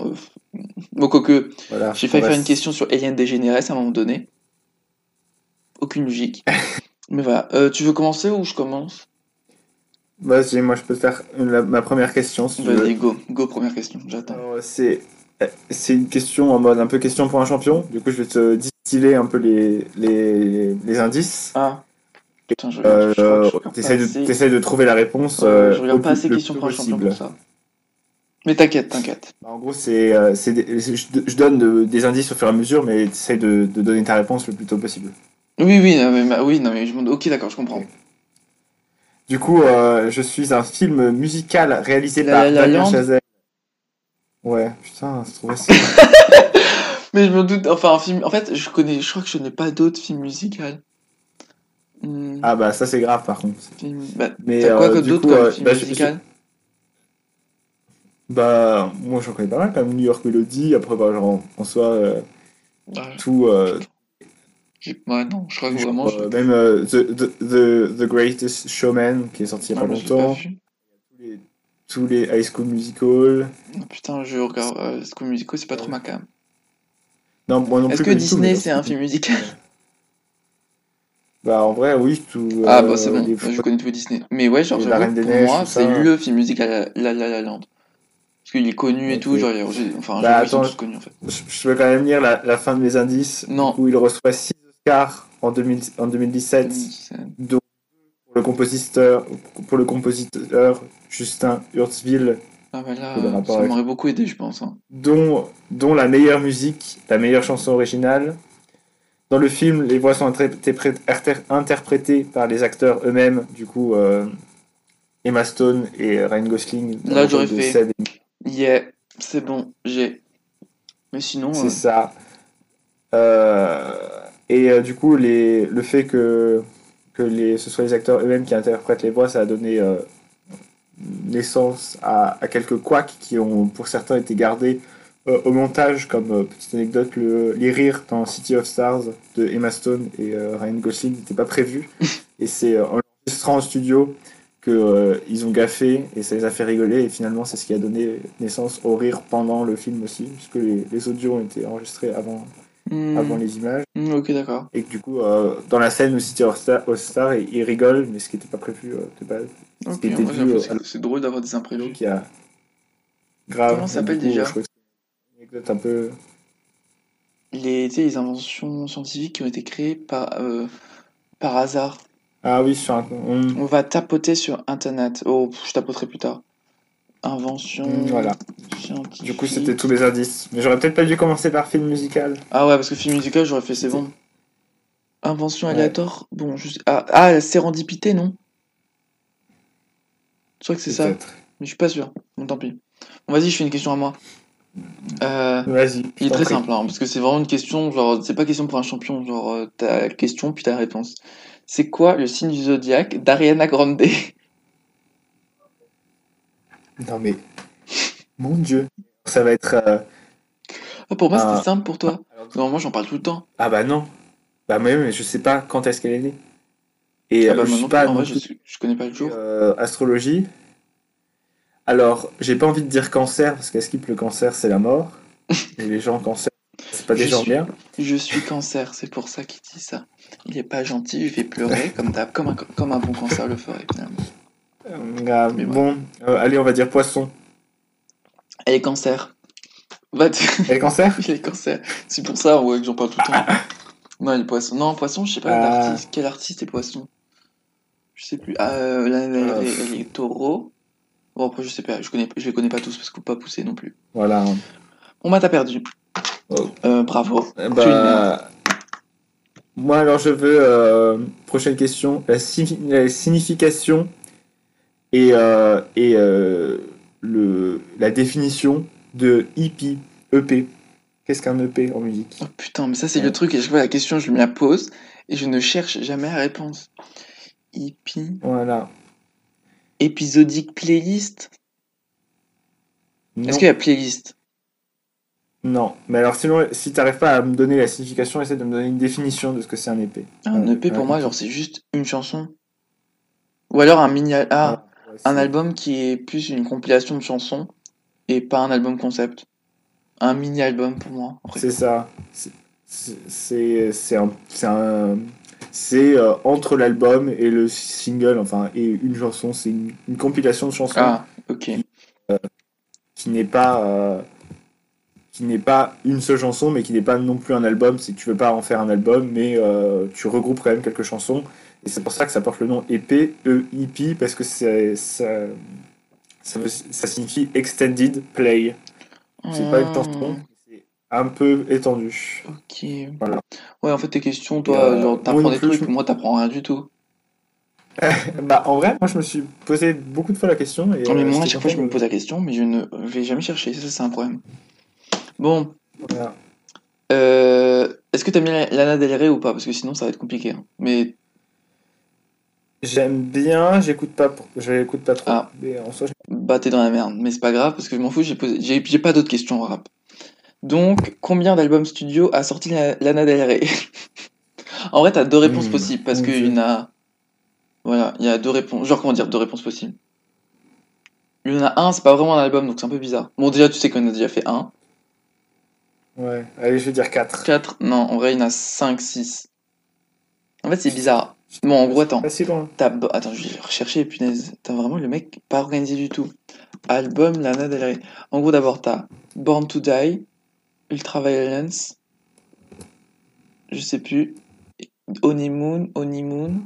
euh, bon, quoique, Voilà, j'ai failli faire une question sur Alien DGNRS à un moment donné. Aucune logique. Mais voilà. Euh, tu veux commencer ou je commence? Vas-y, moi je peux te faire la- ma première question si. Vas-y, go. Go, première question. J'attends. Alors, C'est c'est une question en mode un peu question pour un champion. Du coup, je vais te distiller un peu les, les, les indices. Ah. Putain, je Euh, je je T'essayes de, assez. de trouver la réponse. Ouais, euh, je regarde pas assez questions pour un champion pour ça. Mais t'inquiète, t'inquiète. En gros, c'est, euh, je, je donne de- des indices au fur et à mesure, mais t'essayes de, de donner ta réponse le plus tôt possible. Oui, oui, non, mais, oui, non, mais je m'en- Ok, d'accord, je comprends. Du coup, euh, je suis un film musical réalisé La par La La Damien Land Chazelle. Ouais, putain, c'est trop facile. Mais je me doute, enfin, un film. En fait, je connais, je crois que je n'ai pas d'autres films musicaux. Hmm, ah bah ça c'est grave par contre. film- Bah, Mais t'as quoi euh, comme d'autres euh, film bah, je- musical Bah moi j'en connais pas mal comme New York Melody. Après bah genre en soi euh, tout. Euh, Ouais, non, je crois que vraiment. je- euh, même euh, the, the, the, Greatest Showman qui est sorti il y a Ah, pas pas longtemps. Tous les, tous les High School Musical. Oh, putain, je regarde. Euh, School Musical, c'est pas trop ma cam. Non, moi non Est-ce que tout, Disney c'est un film musical Bah en vrai oui tout. Ah, euh, bah c'est bon, je connais les Disney. Mais ouais, genre, pour moi, tout c'est le film musical La La La Land. Parce qu'il est connu et tout, genre, enfin, Bah, attends, en fait. Je, vais quand même lire la, la fin de mes indices. Non. Coup, il reçoit 6 Oscars en, 2000 en 2017 C'est- dont pour le compositeur, pour le compositeur Justin Hurtzville, Ah, bah là, ça avec- m'aurait beaucoup aidé, je pense. hein. dont, dont la meilleure musique, la meilleure chanson originale. Dans le film, les voix sont interpré- inter- interprétées par les acteurs eux-mêmes, du coup euh, Emma Stone et Ryan Gosling. Là, j'aurais fait. Et Yeah, c'est bon, j'ai. Mais sinon, C'est euh, ça. Euh, et euh, du coup, les, le fait que, que les, ce soit les acteurs eux-mêmes qui interprètent les voix, ça a donné euh, naissance à, à quelques couacs qui ont, pour certains, été gardés euh, au montage. Comme petite anecdote, le, les rires dans City of Stars de Emma Stone et Ryan Gosling n'étaient pas prévus. et c'est en enregistrant en studio que euh, ils ont gaffé et ça les a fait rigoler et finalement c'est ce qui a donné naissance au rire pendant le film aussi puisque les, les audios ont été enregistrés avant, hmm, avant les images hmm, ok, d'accord. et que du coup euh, dans la scène où City of Star, of Star ils, ils rigolent mais ce qui n'était pas prévu euh, de base Ok, qui était moi, dû, j'avoue, euh, c'est- c'est drôle d'avoir des imprévus. qui a grave Comment ça s'appelle déjà c'était anecdote un peu Les, les inventions scientifiques qui ont été créées par, euh, par hasard. Ah oui, sur un. on- On va tapoter sur Internet. Oh, je tapoterai plus tard. Invention. Mm, Voilà. scientifique. Du coup, c'était tous les indices. Mais j'aurais peut-être pas dû commencer par film musical. Ah ouais, parce que film musical, j'aurais fait c'est bon. Invention Ouais. aléatoire. Bon, je ah, ah, la sérendipité, non? Je crois que c'est ça, mais je suis pas sûr. Bon, tant pis. Bon, vas-y, je fais une question à moi. Euh, Vas-y. il est très prie. simple, hein, parce que c'est vraiment une question, genre, c'est pas question pour un champion, genre, euh, t'as la question puis t'as la réponse. C'est quoi le signe du zodiaque d'Ariana Grande? Non mais. Mon dieu. Ça va être. euh, Ah, Pour moi, Ah. c'était simple pour toi. Non, moi, j'en parle tout le temps. Ah bah non. Bah moi mais je sais pas quand est-ce qu'elle est née. Et Ah euh, bah, je suis pas non vrai, je, plus, suis- je connais pas le jour. euh, astrologie. Alors, j'ai pas envie de dire cancer parce qu'est-ce le cancer c'est la mort. Et les gens cancer c'est pas des Je gens suis- bien. Je suis cancer, c'est pour ça qu'il dit ça. Il est pas gentil, je vais pleurer comme, comme, un, comme un bon cancer le ferait finalement. Euh, ah, Mais bon, euh, allez on va dire poisson. Elle est cancer. Va Et le cancer Il est cancer. C'est pour ça ouais, que j'en parle tout le temps. Non, les poissons. Non, poisson, je sais pas Ah. l'artiste. Quel artiste est poisson? Je sais plus. Ah, euh, là, elle, Ah. est- elle est taureau. Bon, après, je sais pas. Je, connais, je les connais pas tous parce qu'on pas poussé non plus. Voilà. On m'a t'as perdu. Oh. Euh, bravo. Eh Bah, moi alors je veux euh, prochaine question la signification et euh, et euh, le la définition de EP EP. Qu'est-ce qu'un EP en musique? Oh putain, mais ça, c'est Ouais. le truc. Et chaque fois, la question, je me la pose et je ne cherche jamais la réponse. Hippie. Voilà. Épisodique playlist? Est-ce qu'il y a playlist? Non. Mais alors sinon si t'arrives pas à me donner la signification, essaie de me donner une définition de ce que c'est un EP. Un Ouais, EP pour moi, genre c'est juste une chanson. Ou alors un mini ah, Ah, un album qui est plus une compilation de chansons et pas un album concept. Un mini album pour moi. C'est ça. C'est- un c'est un euh, entre l'album et le single enfin et une chanson c'est une, une compilation de chansons Ah, ok. qui n'est pas euh, qui n'est pas une seule chanson mais qui n'est pas non plus un album c'est que tu veux pas en faire un album mais euh, tu regroupes quand même quelques chansons et c'est pour ça que ça porte le nom EP EIP parce que ça ça, ça signifie extended play c'est pas une chanson c'est un peu étendu Ok. Voilà. Ouais, en fait, tes questions, toi, Euh, genre, t'apprends des trucs, je- moi, t'apprends rien du tout. Bah, en vrai, moi, je me suis posé beaucoup de fois la question. Et, Non, mais euh, moi, à chaque fois, je me pose la question, mais je ne vais jamais chercher. Ça, c'est un problème. Bon, Voilà. euh, est-ce que t'as mis Lana Del Rey ou pas? Parce que sinon, ça va être compliqué. hein. Mais J'aime bien, j'écoute pas, pour- je l'écoute pas trop. Ah. Mais en soi, j'ai- bah, t'es dans la merde. Mais c'est pas grave, parce que je m'en fous, j'ai posé... j'ai j'ai pas d'autres questions en rap. Donc, combien d'albums studio a sorti la- Lana Del Rey? En vrai, t'as deux réponses Hmm, possibles, parce mon qu'il y Dieu. en a... Voilà, il y a deux réponses... Genre, comment dire, deux réponses possibles? Il y en a un, c'est pas vraiment un album, donc c'est un peu bizarre. Bon, déjà, tu sais qu'on a déjà fait un. Ouais. Allez, je vais dire 4. 4, non, en vrai, il y en a 5, 6. En fait, c'est bizarre. Bon, en gros, attends. Pas si loin. T'as... bo- Attends, je vais rechercher, punaise. T'as vraiment le mec pas organisé du tout. Album Lana Del Rey. En gros, d'abord, t'as Born to Die, Ultraviolence, je sais plus, Honeymoon, Honeymoon,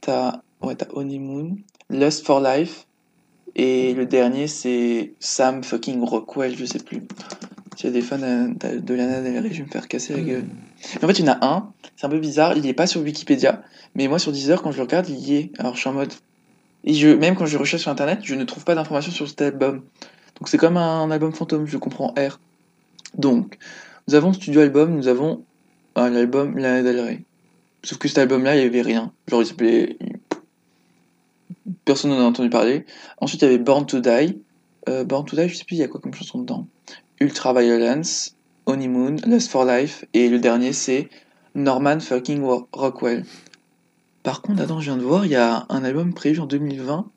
t'as... Ouais, t'as Honeymoon, Lust for Life, et le dernier, c'est Sam fucking Rockwell, je sais plus. S'il y a des fans de, Lana Del Rey, je vais me faire casser la gueule. Mais en fait, il y en a un, c'est un peu bizarre, il est pas sur Wikipédia, mais moi sur Deezer, quand je le regarde, il y est. Alors je suis en mode. Et je, même quand je recherche sur internet, je ne trouve pas d'informations sur cet album. Donc c'est comme un album fantôme, je comprends R. Donc, nous avons Studio Album, nous avons l'album Lana Del Rey. Sauf que cet album-là, il y avait rien. Genre, il s'appelait. Personne n'en a entendu parler. Ensuite, il y avait Born to Die. Euh, Born to Die, je sais plus, il y a quoi comme chanson dedans Ultraviolence, Honeymoon, Lust for Life, et le dernier c'est Norman fucking Rockwell. Par contre, attends, je viens de voir, il y a un album prévu en 2020,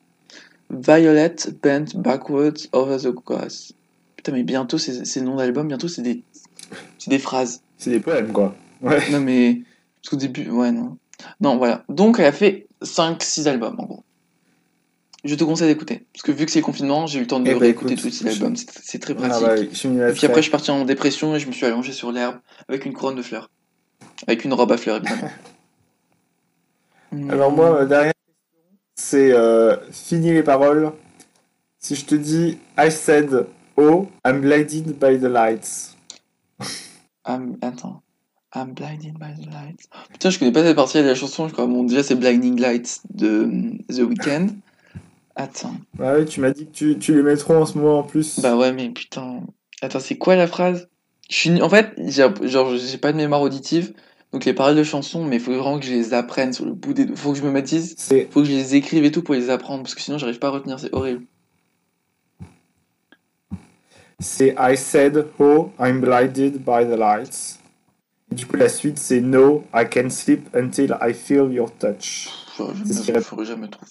Violet Bent Backwards Over the Grass. Putain, mais bientôt, ces, ces noms d'albums, bientôt, c'est des, c'est des phrases. C'est des poèmes, quoi. Ouais. Non, mais. Parce qu'au début, ouais, non. Non, voilà. Donc, elle a fait 5-6 albums, en gros. Je te conseille d'écouter. Parce que vu que c'est le confinement, j'ai eu le temps de Eh ben, réécouter écoute, tous ces albums. C'est c'est très Ah, pratique. bah, je mis Et puis après, je suis parti en dépression et je me suis allongé sur l'herbe avec une couronne de fleurs. Avec une robe à fleurs, évidemment. Alors moi, question, c'est euh, fini les paroles. Si je te dis I said oh, I'm blinded by the lights. I'm- Attends. I'm blinded by the lights. Putain, je connais pas cette partie de la chanson. Je crois, bon, déjà, c'est Blinding Lights de euh, The Weeknd. Attends. Ah oui, tu m'as dit que tu, tu les mets trop en ce moment en plus. Bah ouais, mais putain. Attends, c'est quoi la phrase? Je suis En fait, j'ai genre, j'ai pas de mémoire auditive. Donc les paroles de chansons, mais il faut vraiment que je les apprenne sur le bout des doigts. Faut que je me mathise. C'est Faut que je les écrive et tout pour les apprendre. Parce que sinon, j'arrive pas à retenir. C'est horrible. c'est I said oh, I'm blinded by the lights. Du coup, la suite, c'est No, I can sleep until I feel your touch. Genre, je ne ferai jamais trouver.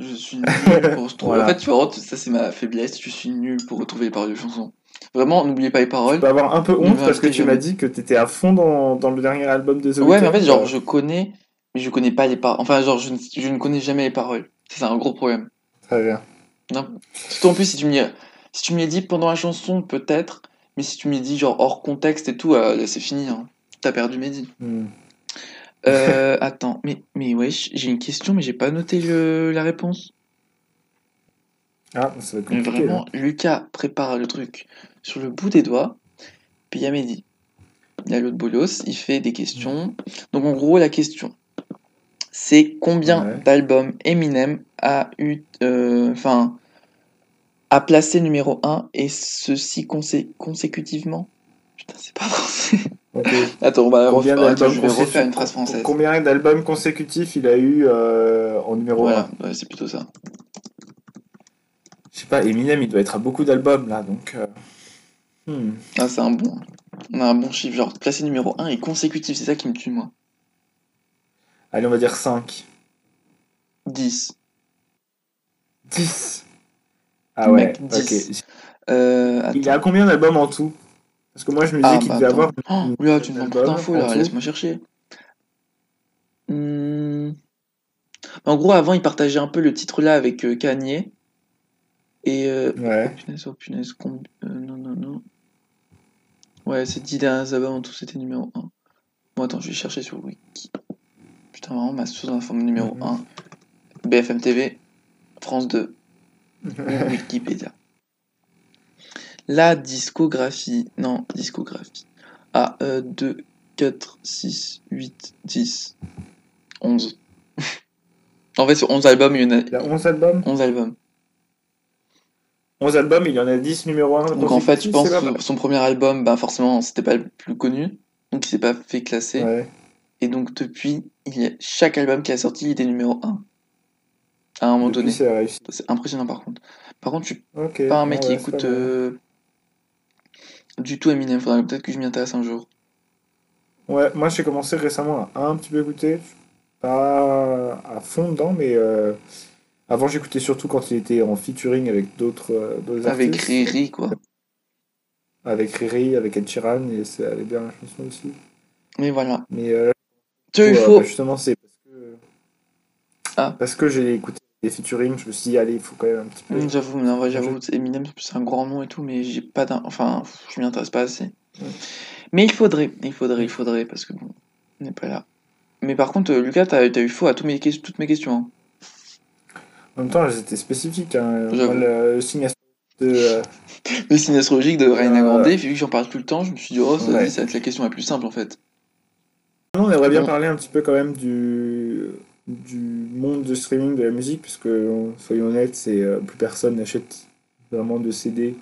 Je suis nul pour se trouver. Voilà. En fait, tu vois, ça c'est ma faiblesse. Je suis nul pour retrouver les paroles de chansons. Vraiment, n'oubliez pas les Tu paroles. peux avoir un peu On honte parce que tu m'as dit que t'étais à fond dans, dans le dernier album de The Ouais, mais en fait, genre, je connais, mais je connais pas les paroles. Enfin, genre, je ne, je ne connais jamais les paroles. C'est un gros problème. Très bien. Non. Surtout en plus, si tu me si tu me dis pendant la chanson, peut-être. Mais si tu me les dis, genre, hors contexte et tout, euh, c'est fini. Hein. T'as perdu Mehdi. Hmm. Euh, attends, mais, mais wesh, j'ai une question, mais j'ai pas noté le, la réponse. Ah, ça va être Mais vraiment, Lucas prépare le truc sur le bout des doigts. Puis il y a Mehdi. Il y a l'autre bolos, il fait des questions. Donc en gros, la question, c'est combien Ouais. d'albums Eminem a eu, euh, enfin, a placé numéro 1 et ceci consé- consécutivement? Putain, c'est pas français. Attends, on va refaire, attends, je vais refaire une phrase française. Combien d'albums consécutifs il a eu euh, en numéro 1 Voilà, ouais, c'est plutôt ça. Je sais pas, Eminem, il doit être à beaucoup d'albums là, donc. euh, hmm. Ah, c'est un bon. On a un bon chiffre, genre placé numéro 1 et consécutif, c'est ça qui me tue, moi. Allez, on va dire 5. 10. 10 Ah ouais, Mec, 10. ok. Euh, Il a combien d'albums en tout? Parce que moi je me disais Ah, qu'il bah, devait attends. avoir. Oh, une là, tu me demandes d'infos, là, laisse-moi chercher. Hmm. En gros, avant, il partageait un peu le titre là avec euh, Kanye. Et. Euh... Ouais. Punaise, oh punaise, euh, non, non, non. Ouais, ces 10 derniers albums en tout, c'était numéro 1. Bon, attends, je vais chercher sur Wiki. Putain, vraiment, ma source d'info numéro Mhm. 1. BFM TV, France 2, ou Wikipédia. La discographie. Non, discographie. Ah, euh, 2, 4, 6, 8, 10, 11. en fait, sur 11 albums, il y en a Il a 11 albums 11 albums. 11 albums, il y en a 10 numéro 1. Donc en fait, je pense que son premier album, bah forcément, c'était pas le plus connu. Donc il s'est pas fait classer. Ouais. Et donc depuis, il y a... chaque album qui a sorti, il était numéro 1. À un moment Depuis, donné. c'est impressionnant par contre. Par contre, je suis pas un mec ouais, qui écoute euh, du tout Eminem. Faudrait peut-être que je m'y intéresse un jour. Ouais, moi j'ai commencé récemment à un petit peu écouter. Pas à fond dedans, mais euh, avant j'écoutais surtout quand il était en featuring avec d'autres euh, Avec artistes. Riri, quoi. Avec Riri, avec Ed Sheeran, et ça allait bien la chanson aussi. Mais voilà. Mais euh, Tu vois, il Ouais, faut. bah, justement, c'est parce que. Ah. Parce que j'ai écouté des featuring, je me suis dit, allez, il faut quand même un petit peu. Mm, J'avoue, non, ouais, j'avoue, Eminem, c'est un grand nom et tout, mais j'ai pas d'un. Enfin, je m'y intéresse pas assez. Ouais. Mais il faudrait, il faudrait, il faudrait, parce que bon, on n'est pas là. Mais par contre, euh, Lucas, t'as as eu faux à tous mes, toutes mes questions. hein. En même temps, elles étaient spécifiques. Hein. Moi, le, le signe de. euh, Le signe astrologique de Raina Euh, Grande, vu que j'en parle tout le temps, je me suis dit, oh, ça, Ouais. ça va être la question la plus simple en fait. Non, on aimerait bien Bon. parler un petit peu quand même du, du monde de streaming de la musique, puisque soyons honnêtes, c'est euh, plus personne n'achète vraiment de CD,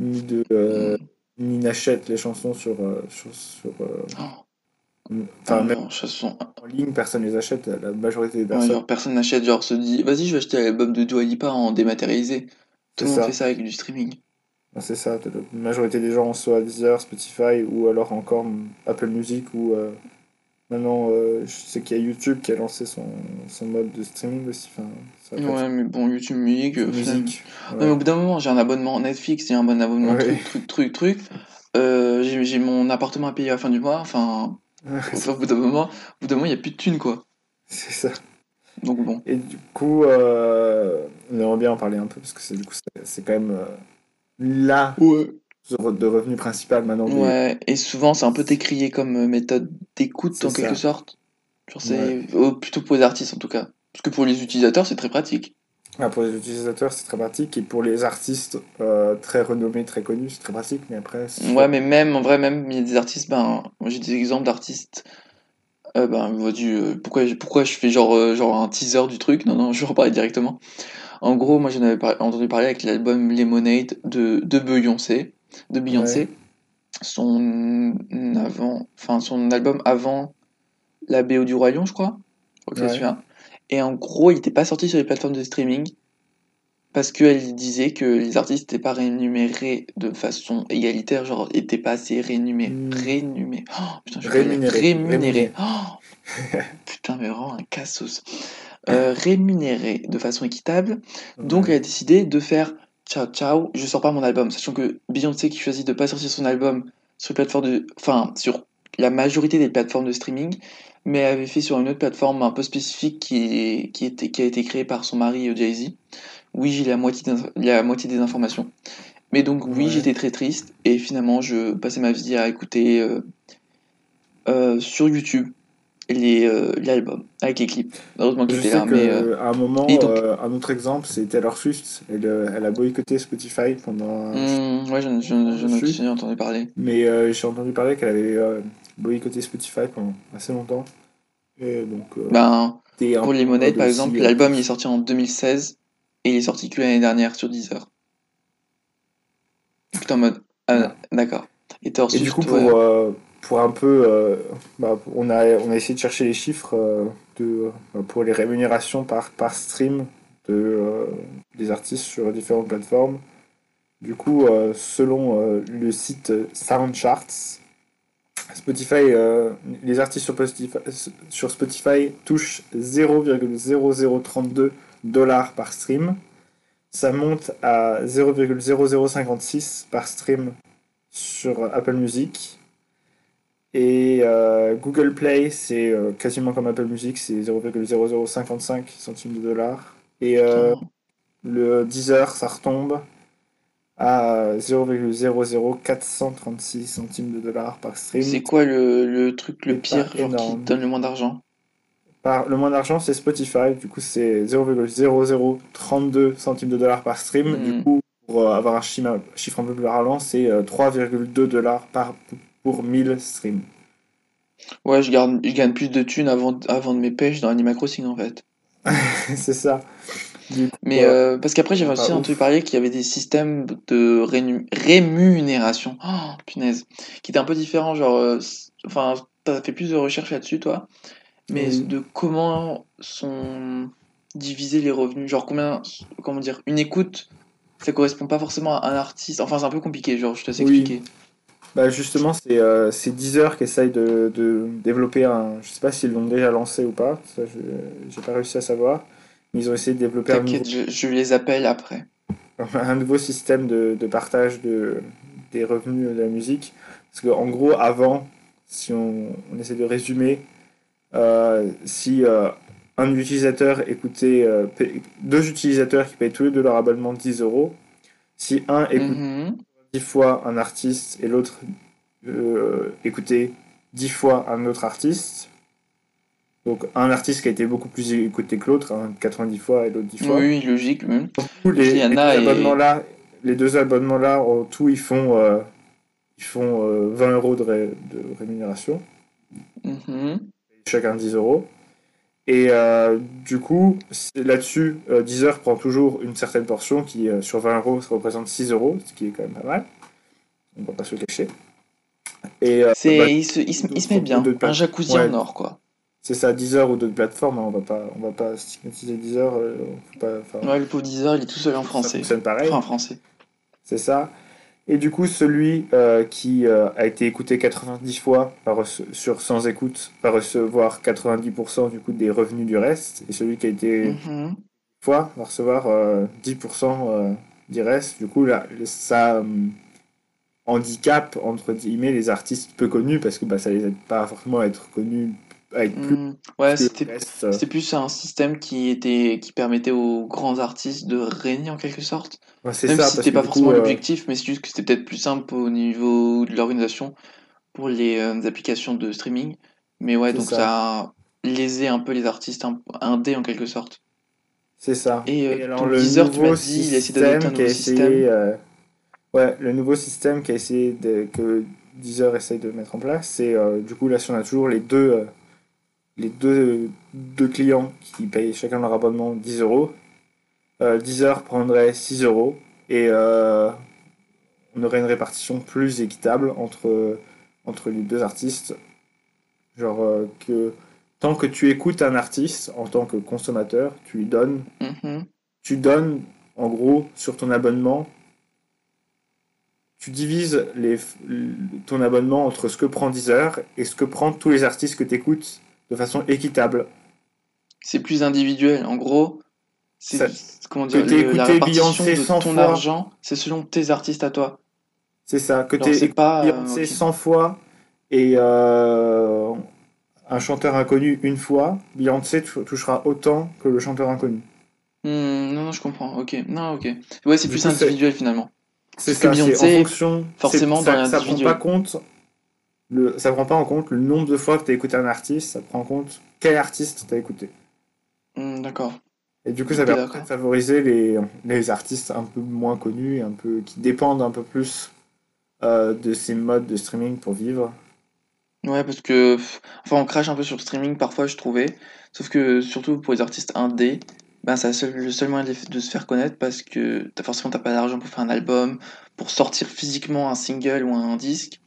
ni de euh, ni n'achète les chansons sur euh, sur, sur, euh, Oh, enfin non, même non, en ligne, personne les achète. La majorité des ouais, personnes. genre, personne n'achète, genre se dit, vas-y, je vais acheter l'album de Dua Lipa en dématérialisé. Tout le monde ça. fait ça avec du streaming. Ben, C'est ça. La majorité des gens ont soit Deezer, Spotify, ou alors encore mm, Apple Music, ou euh, maintenant euh, je sais qu'il y a YouTube qui a lancé son, son mode de streaming aussi. Enfin, ça Ouais, mais bon, YouTube Music, euh. Non, mais au bout d'un moment, j'ai un abonnement Netflix, j'ai un bon abonnement Ouais. truc, truc, truc, truc. Euh, j'ai mon appartement à payer à la fin du mois. Enfin, au bout d'un moment, au bout d'un moment, il n'y a plus de thunes, quoi. C'est ça. Donc bon. Et du coup, on aimerait bien en parler un peu parce que c'est du coup c'est- quand même la Ouais. De revenu principal maintenant. des- Ouais, et souvent, c'est un peu décrié comme euh, méthode d'écoute, en quelque sorte. Genre, oh, plutôt pour les artistes en tout cas. Parce que pour les utilisateurs, c'est très pratique. Ah, pour les utilisateurs, c'est très pratique. Et pour les artistes euh, très renommés, très connus, c'est très pratique. Mais après. Ouais, mais même, en vrai, même, il y a des artistes, ben, j'ai des exemples d'artistes. Euh, ben, euh, pourquoi, pourquoi je fais genre, genre un teaser du truc? Non, non, je vais directement. En gros, moi j'en avais entendu parler avec l'album Lemonade de, de Beyoncé. De Beyoncé. Son avant, enfin son album avant la BO du Roi Lion, je crois. Ouais. Et en gros, il n'était pas sorti sur les plateformes de streaming parce qu'elle disait que les artistes n'étaient pas rémunérés de façon égalitaire, genre n'étaient pas assez rémunérés. Mmh. Rémunérés. Oh, putain, je rémunérés. rémunérés. Oh putain, mais vraiment un cassos. Euh, rémunérés de façon équitable. Donc, elle a décidé de faire ciao ciao, je sors pas mon album, sachant que Beyoncé qui choisit de pas sortir son album sur les plateformes de, enfin sur la majorité des plateformes de streaming, mais avait fait sur une autre plateforme un peu spécifique qui, qui, était, qui a été créée par son mari euh, Jay-Z. Oui, j'ai la moitié, la moitié des informations. Mais donc oui, j'étais très triste. Et finalement je passais ma vie à écouter euh, euh, sur YouTube l'album avec les clips. Heureusement que j'étais là. Mais, à un moment, un autre exemple, c'est Taylor Swift. Elle, elle, a boycotté Spotify pendant. Mmh, ouais, j'en ai entendu parler. Mais j'ai entendu parler qu'elle avait boycotté Spotify pendant assez longtemps. Et donc, euh, ben, pour Lemonade, par exemple, l'album il est sorti en 2016 et il est sorti que l'année dernière sur Deezer. Putain, en mode. Ah, d'accord. Et, et du coup, pour, euh, pour un peu. Euh, bah, on, a, essayé de chercher les chiffres de, pour les rémunérations par, stream de, des artistes sur différentes plateformes. Du coup, selon le site Soundcharts, Spotify, euh, les artistes sur Spotify, sur Spotify touchent 0,0032 dollars par stream. Ça monte à 0,0056 par stream sur Apple Music. Et euh, Google Play, c'est euh, quasiment comme Apple Music, c'est 0,0055 centimes de dollars. Et le Deezer, ça retombe à 0,00436 centimes de dollars par stream. C'est quoi le, le, truc le pire qui donne le moins d'argent? Par, Le moins d'argent, c'est Spotify. Du coup, c'est 0,0032 centimes de dollars par stream. Du hmm. coup, pour euh, avoir un chiffre, un peu plus parlant, c'est 3,2 euh, dollars par, pour 1000 streams. Ouais, je, garde, je gagne plus de thunes avant, avant de mes pêches dans Animal Crossing en fait. c'est ça. Mais euh, parce qu'après j'avais aussi entendu parler qu'il y avait des systèmes de rémunération, oh, punaise, qui étaient un peu différents, genre, euh, enfin, t'as fait plus de recherches là-dessus toi, mais de comment sont divisés les revenus, genre combien, comment dire, une écoute, ça correspond pas forcément à un artiste, enfin c'est un peu compliqué, genre je te sais expliquer. Bah justement, c'est euh, Deezer qui essaye de, de, développer un. Je sais pas s'ils l'ont déjà lancé ou pas, ça j'ai pas réussi à savoir ils ont essayé de développer un nouveau... je, je, les appelle après. un nouveau système de, de, partage de, des revenus de la musique. Parce qu'en gros, avant, si on, on, essaie de résumer, euh, si euh, un utilisateur écoutait euh, deux utilisateurs qui payent tous les deux leur abonnement 10 euros, si un écoute 10 mhm. fois un artiste et l'autre euh, écoutait 10 fois un autre artiste, donc un artiste qui a été beaucoup plus écouté que l'autre, 90 hein, fois et l'autre 10 fois. Oui, logique. Même. les, les, deux abonnements -là, les deux abonnements là, en tout, ils font, euh, ils font 20 euh, euros de, de rémunération. Mm-hmm. Chacun 10 euros. Et euh, du coup, là-dessus, Deezer prend toujours une certaine portion qui, sur 20 euros, ça représente 6 euros, ce qui est quand même pas mal. On va pas se le cacher. Et, bah, il, se, il, se, met bien, un jacuzzi en or, quoi c'est ça, Deezer ou d'autres plateformes, hein, on va pas, on va pas stigmatiser Deezer. Euh, ouais, le pauvre Deezer, il est tout seul en français. Ça pareil. Enfin, en français. C'est ça. Et du coup, celui euh, qui euh, a été écouté 90 fois sur sans écoute va recevoir 90% du coup des revenus du reste. Et celui qui a été mm fois va recevoir 10% du reste. Du coup, là, ça handicap entre guillemets les artistes peu connus parce que bah, ça les aide pas forcément à être connus plus. Mmh. ouais, euh. c'était plus un système qui était qui permettait aux grands artistes de régner en quelque sorte. Même ça, si c'était pas forcément euh, l'objectif, mais c'est juste que c'était peut-être plus simple au niveau de l'organisation pour les euh, applications de streaming. Mais ouais, donc ça. léser un peu les artistes un- indés en quelque sorte. C'est ça. Et, euh, Et alors, le Deezer, tu m'as nouveau dit, il a essayé d'adopter un système a nouveau essayé. système. euh, Ouais, le nouveau système qui a essayé de, que Deezer essaye de mettre en place, c'est euh, du coup là, si on a toujours les deux, euh, les deux, deux clients qui payent chacun leur abonnement 10 euros, euh, Deezer prendrait 6 euros et euh, on aurait une répartition plus équitable entre, entre les deux artistes. Genre euh, que tant que tu écoutes un artiste en tant que consommateur, tu lui donnes Mhm. tu donnes, en gros, sur ton abonnement, tu divises les, ton abonnement entre ce que prend Deezer et ce que prend tous les artistes que tu écoutes de façon équitable. C'est plus individuel. En gros, c'est comment dire, que le- la répartition Beyoncé de 100 ton fois. argent, c'est selon tes artistes à toi. C'est ça, que tu écouté pas. euh, Beyoncé ok. 100 fois et euh, un chanteur inconnu une fois, Beyoncé tou- touchera autant que le chanteur inconnu. Hmm, non, non, je comprends. Ok. Non, ok. Ouais, c'est plus coup, individuel finalement. C'est ça, c'est Beyoncé, en fonction. forcément, c'est- ça, dans ça prend pas compte. Le, ça prend pas en compte le nombre de fois que tu as écouté un artiste, ça prend en compte quel artiste tu as écouté. Hmm, D'accord. Et du coup, ça de favoriser les, les artistes un peu moins connus, un peu, qui dépendent un peu plus euh, de ces modes de streaming pour vivre. Ouais, parce que. Enfin, on crache un peu sur le streaming parfois, je trouvais. Sauf que, surtout pour les artistes indés, ben, c'est le seul moyen de, se faire connaître parce que t'as forcément t'as pas d'argent pour faire un album, pour sortir physiquement un single ou un disque.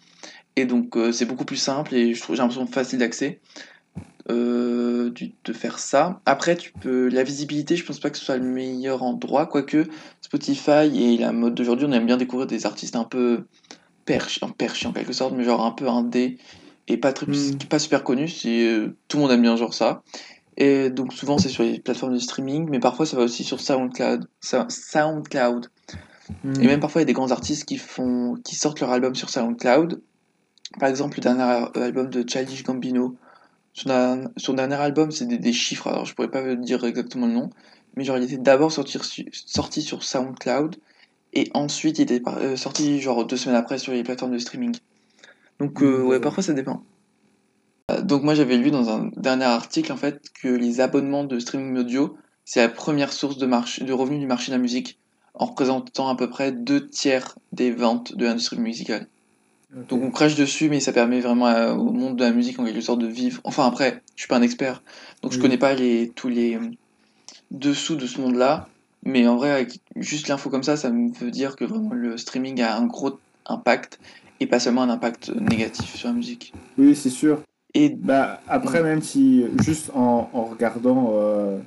Et donc, euh, c'est beaucoup plus simple et j'ai l'impression facile d'accès euh, de faire ça. Après, tu peux. La visibilité, je pense pas que ce soit le meilleur endroit, quoique Spotify et la mode d'aujourd'hui, on aime bien découvrir des artistes un peu perchés, perchés en quelque sorte, mais genre un peu indé et pas, très, Hmm. pas super connu. C'est, euh, tout le monde aime bien genre ça. Et donc, souvent, c'est sur les plateformes de streaming, mais parfois, ça va aussi sur SoundCloud. SoundCloud. Et même parfois, il y a des grands artistes qui, font, qui sortent leur album sur SoundCloud. Par exemple, le dernier album de Childish Gambino. Son, dernier- son dernier album, c'est des, des chiffres, alors je pourrais pas dire exactement le nom, mais genre il était d'abord sorti, su- sorti sur SoundCloud et ensuite il était euh, sorti genre deux semaines après sur les plateformes de streaming. Donc euh, Mhm. ouais, parfois ça dépend. Euh, Donc moi j'avais lu dans un dernier article en fait que les abonnements de streaming audio c'est la première source de revenus du marché de la musique en représentant à peu près deux tiers des ventes de l'industrie musicale. Donc on crache dessus, mais ça permet vraiment à- au monde de la musique en quelque sorte de vivre. Enfin après, je suis pas un expert, donc je Oui. connais pas les, tous les euh, dessous de ce monde-là. Mais en vrai, avec juste l'info comme ça, ça me veut dire que vraiment le streaming a un gros impact et pas seulement un impact négatif sur la musique. Oui, c'est sûr. Et Bah, après, même si, juste en, en regardant euh,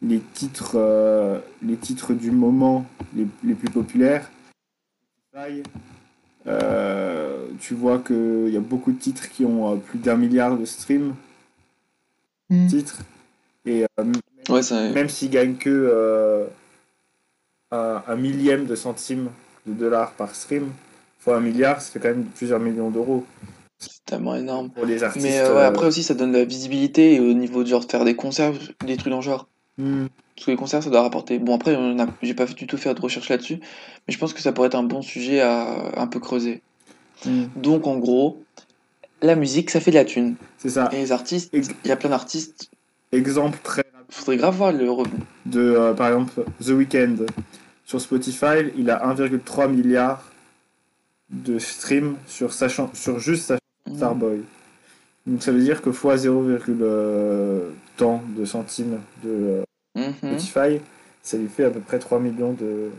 les, titres, euh, les titres du moment les, les plus populaires, Spotify, euh, tu vois qu'il y a beaucoup de titres qui ont euh, plus d'un milliard de streams, titres. Et euh, ouais, ça, même s'ils gagnent que euh, un, un millième de centime de dollars par stream, fois un milliard, ça fait quand même plusieurs millions d'euros c'est tellement énorme. pour les artistes. Mais euh, ouais, euh, après aussi, ça donne de la visibilité et au niveau de genre faire des concerts, des trucs dans le genre. hmm. Parce que les concerts, ça doit rapporter. Bon, après, a... j'ai pas du tout fait de recherche là-dessus, mais je pense que ça pourrait être un bon sujet à un peu creuser. Hmm. Donc, en gros, la musique, ça fait de la thune. C'est ça. Et les artistes, Ex- il y a plein d'artistes, Exemple très rapide faudrait grave voir le revenu. de, euh, par exemple, The Weeknd. Sur Spotify, il a 1,3 milliard de streams sur, sa chan- sur juste sa Mhm. Starboy. Donc ça veut dire que fois 0, euh, tant de centimes de Mhm. Spotify, ça lui fait à peu près 3 millions de,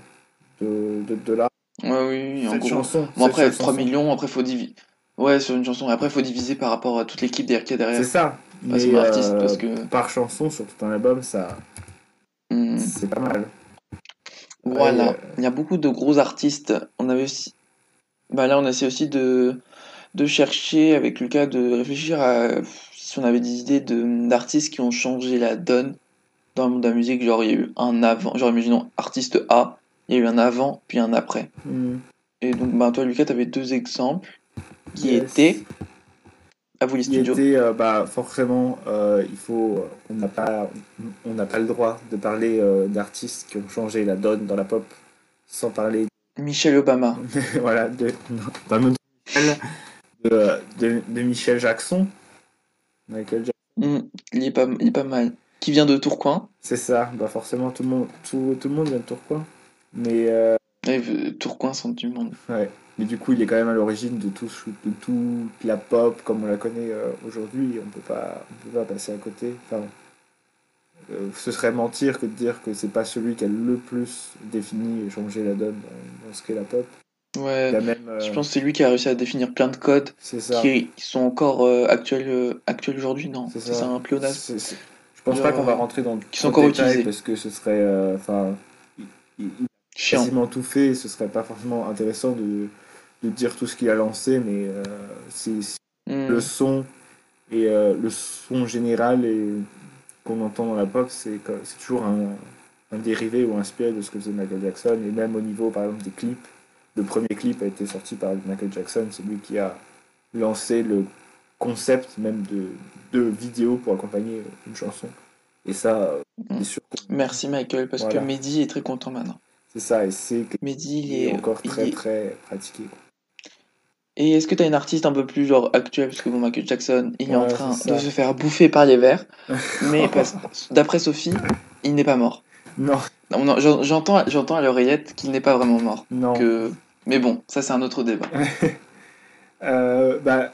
de, de dollars. Ouais, oui, oui, en gros. chanson. Bon, après, seule 3 chanson. millions, après, faut diviser. Ouais, sur une chanson. Après, faut diviser par rapport à toute l'équipe derrière a C'est derrière. ça. Pas Mais euh, parce que. par chanson, sur tout un album, ça, Hmm. c'est pas mal. Voilà, Ouais, il y a beaucoup de gros artistes. On avait aussi, bah là on essaie aussi de de chercher avec Lucas de réfléchir à si on avait des idées de d'artistes qui ont changé la donne dans le monde de la musique. Genre il y a eu un avant, genre imaginons artiste A, il y a eu un avant puis un après. Hmm. Et donc bah toi Lucas t'avais deux exemples qui Yes. étaient à vous les studios. était euh, bah forcément euh, il faut on n'a pas on n'a pas le droit de parler euh, d'artistes qui ont changé la donne dans la pop sans parler Michelle Obama. voilà de dans le monde musical, de, de, de Michel Jackson Michael Jackson Hmm, il, est pas, il est pas mal. Qui vient de Tourcoing. C'est ça, bah forcément tout le monde, tout, tout le monde vient de Tourcoing. Mais, euh, Ouais, Tourcoing, centre du monde. ouais. Mais du coup, il est quand même à l'origine de tout, de toute la pop comme on la connaît euh, aujourd'hui. On peut pas, on peut pas passer à côté. Enfin, euh, ce serait mentir que de dire que c'est pas celui qui a le plus défini et changé la donne dans, dans ce qu'est la pop. Ouais, même, euh, je pense que c'est lui qui a réussi à définir plein de codes qui, qui sont encore euh, actuels, euh, actuels aujourd'hui, non? C'est ça, un pléonasme. Je pense pas qu'on va rentrer dans qui sont encore utilisés. parce que ce serait, euh, enfin, il, il- Chiant. quasiment tout fait. et Ce serait pas forcément intéressant de, de dire tout ce qu'il a lancé, mais euh, c'est Hmm. le son et euh, le son général et qu'on entend dans la pop, c'est toujours un, un dérivé ou inspiré de ce que faisait Michael Jackson. Et même au niveau, par exemple, des clips, le premier clip a été sorti par Michael Jackson. C'est lui qui a lancé le concept même de, de vidéo pour accompagner une chanson. Et ça, euh, Mm. c'est sûr que Merci Michael, parce Voilà. que Mehdi est très content maintenant. c'est ça. Et c'est que- Mehdi, il est encore très, est- très pratiqué. Et est-ce que t'as une artiste un peu plus genre actuelle? Parce que bon, Michael Jackson, il est en train de se faire bouffer par les vers. mais d'après Sophie, il n'est pas mort. Non, Non, non, j'en- J'entends j'entends à l'oreillette qu'il n'est pas vraiment mort. non. Que... Mais bon, ça c'est un autre débat. Euh, bah,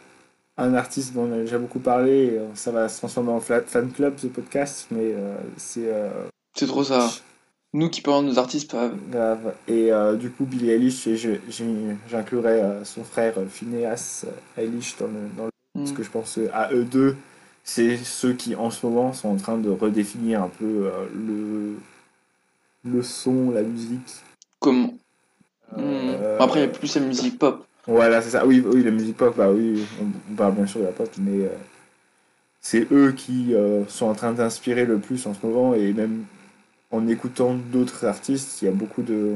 un artiste dont on a déjà beaucoup parlé, euh, ça va se transformer en fan club ce podcast, mais euh, c'est euh, C'est trop ça. Nous qui parlons de nos artistes, pas... grave. Et euh, du coup, Billie Eilish, j'inclurais son frère Phineas Eilish dans le, dans le- Hmm. parce que je pense à eux deux, c'est ceux qui en ce moment sont en train de redéfinir un peu le, le son, la musique. Comment Euh, Hmm. Après, il y a plus la musique pop. Voilà, c'est ça. Oui, oui, la musique pop, bah oui, on, on parle bien sûr de la pop, mais euh, c'est eux qui euh, sont en train d'inspirer le plus en ce moment, et même en écoutant d'autres artistes, il y a beaucoup de,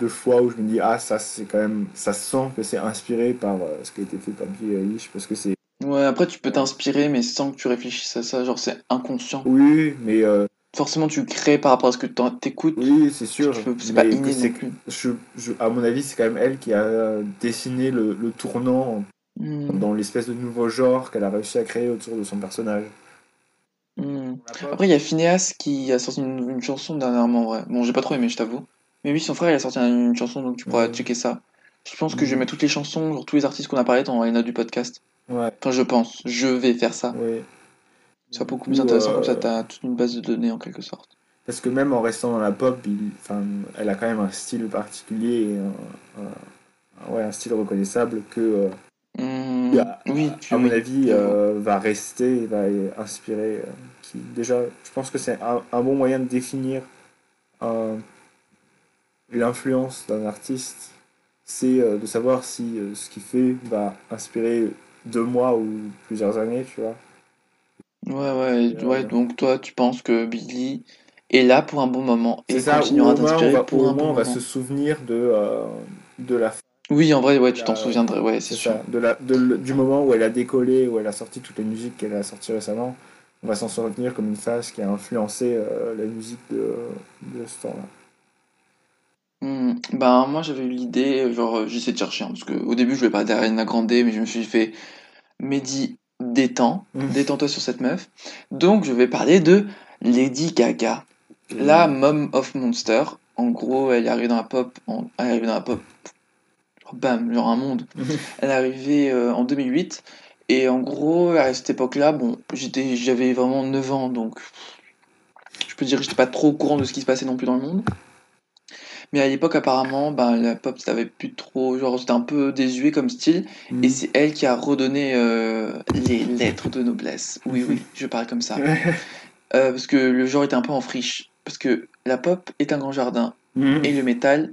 de fois où je me dis, ah, ça, c'est quand même, ça sent que c'est inspiré par euh, ce qui a été fait par Billie Eilish, parce que c'est, Ouais, après tu peux t'inspirer, mais sans que tu réfléchisses à ça. Genre, c'est inconscient. oui, mais euh, Forcément, tu crées par rapport à ce que t'en- t'écoutes. oui, c'est sûr, Tu C'est pas inné non plus. je, je- à mon avis, c'est quand même elle qui a dessiné le, le tournant Hmm. dans l'espèce de nouveau genre qu'elle a réussi à créer autour de son personnage. Hmm. Après, il y a Phineas qui a sorti une, une chanson dernièrement, ouais. Bon, j'ai pas trop aimé, je t'avoue. Mais oui, son frère, il a sorti une chanson, donc tu pourras checker ça. Je pense que je vais Mhm. mettre toutes les chansons, genre tous les artistes qu'on a parlé dans notes du podcast. Ouais, Enfin, je pense. Je vais faire ça. oui. Ce sera beaucoup plus intéressant, euh, comme ça, t'as toute une base de données en quelque sorte. Parce que même en restant dans la pop, il- elle a quand même un style particulier et un, un- ouais, un style reconnaissable que, euh, qui, à, oui, tu à mon avis, euh, va rester va inspirer. euh, qui, déjà, je pense que c'est un, bon moyen de définir l'influence d'un artiste. C'est euh, de savoir si euh, ce qu'il fait va inspirer deux mois ou plusieurs années, tu vois. Ouais, ouais, Et, euh, ouais, donc toi, tu penses que Billy est là pour un bon moment C'est et ça, ou continuera au moins, on d'inspirer va, pour ou un au moins bon on va moment. se souvenir de, euh, de la Oui, en vrai, ouais, tu la- t'en souviendrais, ouais, c'est C'est sûr. ça, de la, de du moment où elle a décollé, où elle a sorti toutes les musiques qu'elle a sorties récemment, on va s'en souvenir comme une phase qui a influencé euh, la musique de, de ce temps-là. Hmm, Ben, moi, j'avais eu l'idée, genre, euh, j'essaie de chercher, hein, parce que au début, je voulais parler d'Ariana Grande, mais je me suis fait, Mehdi, détends, Mhm. détends-toi sur cette meuf. Donc, je vais parler de Lady Gaga. La Mom of Monster. En gros, elle est arrivée dans la pop, en- elle est arrivée dans la pop, genre, bam, genre un monde. Elle est arrivée euh, en 2008, et en gros, à cette époque-là, bon, j'étais, j'avais vraiment 9 ans, donc je peux dire que j'étais pas trop au courant de ce qui se passait non plus dans le monde. Mais à l'époque, apparemment, ben, la pop, ça avait plus trop. Genre, c'était un peu désuet comme style. Mhm. Et c'est elle qui a redonné euh, les lettres de noblesse. Oui, oui, je parle comme ça. Euh, parce que le genre était un peu en friche. Parce que la pop est un grand jardin. Mhm. Et le métal,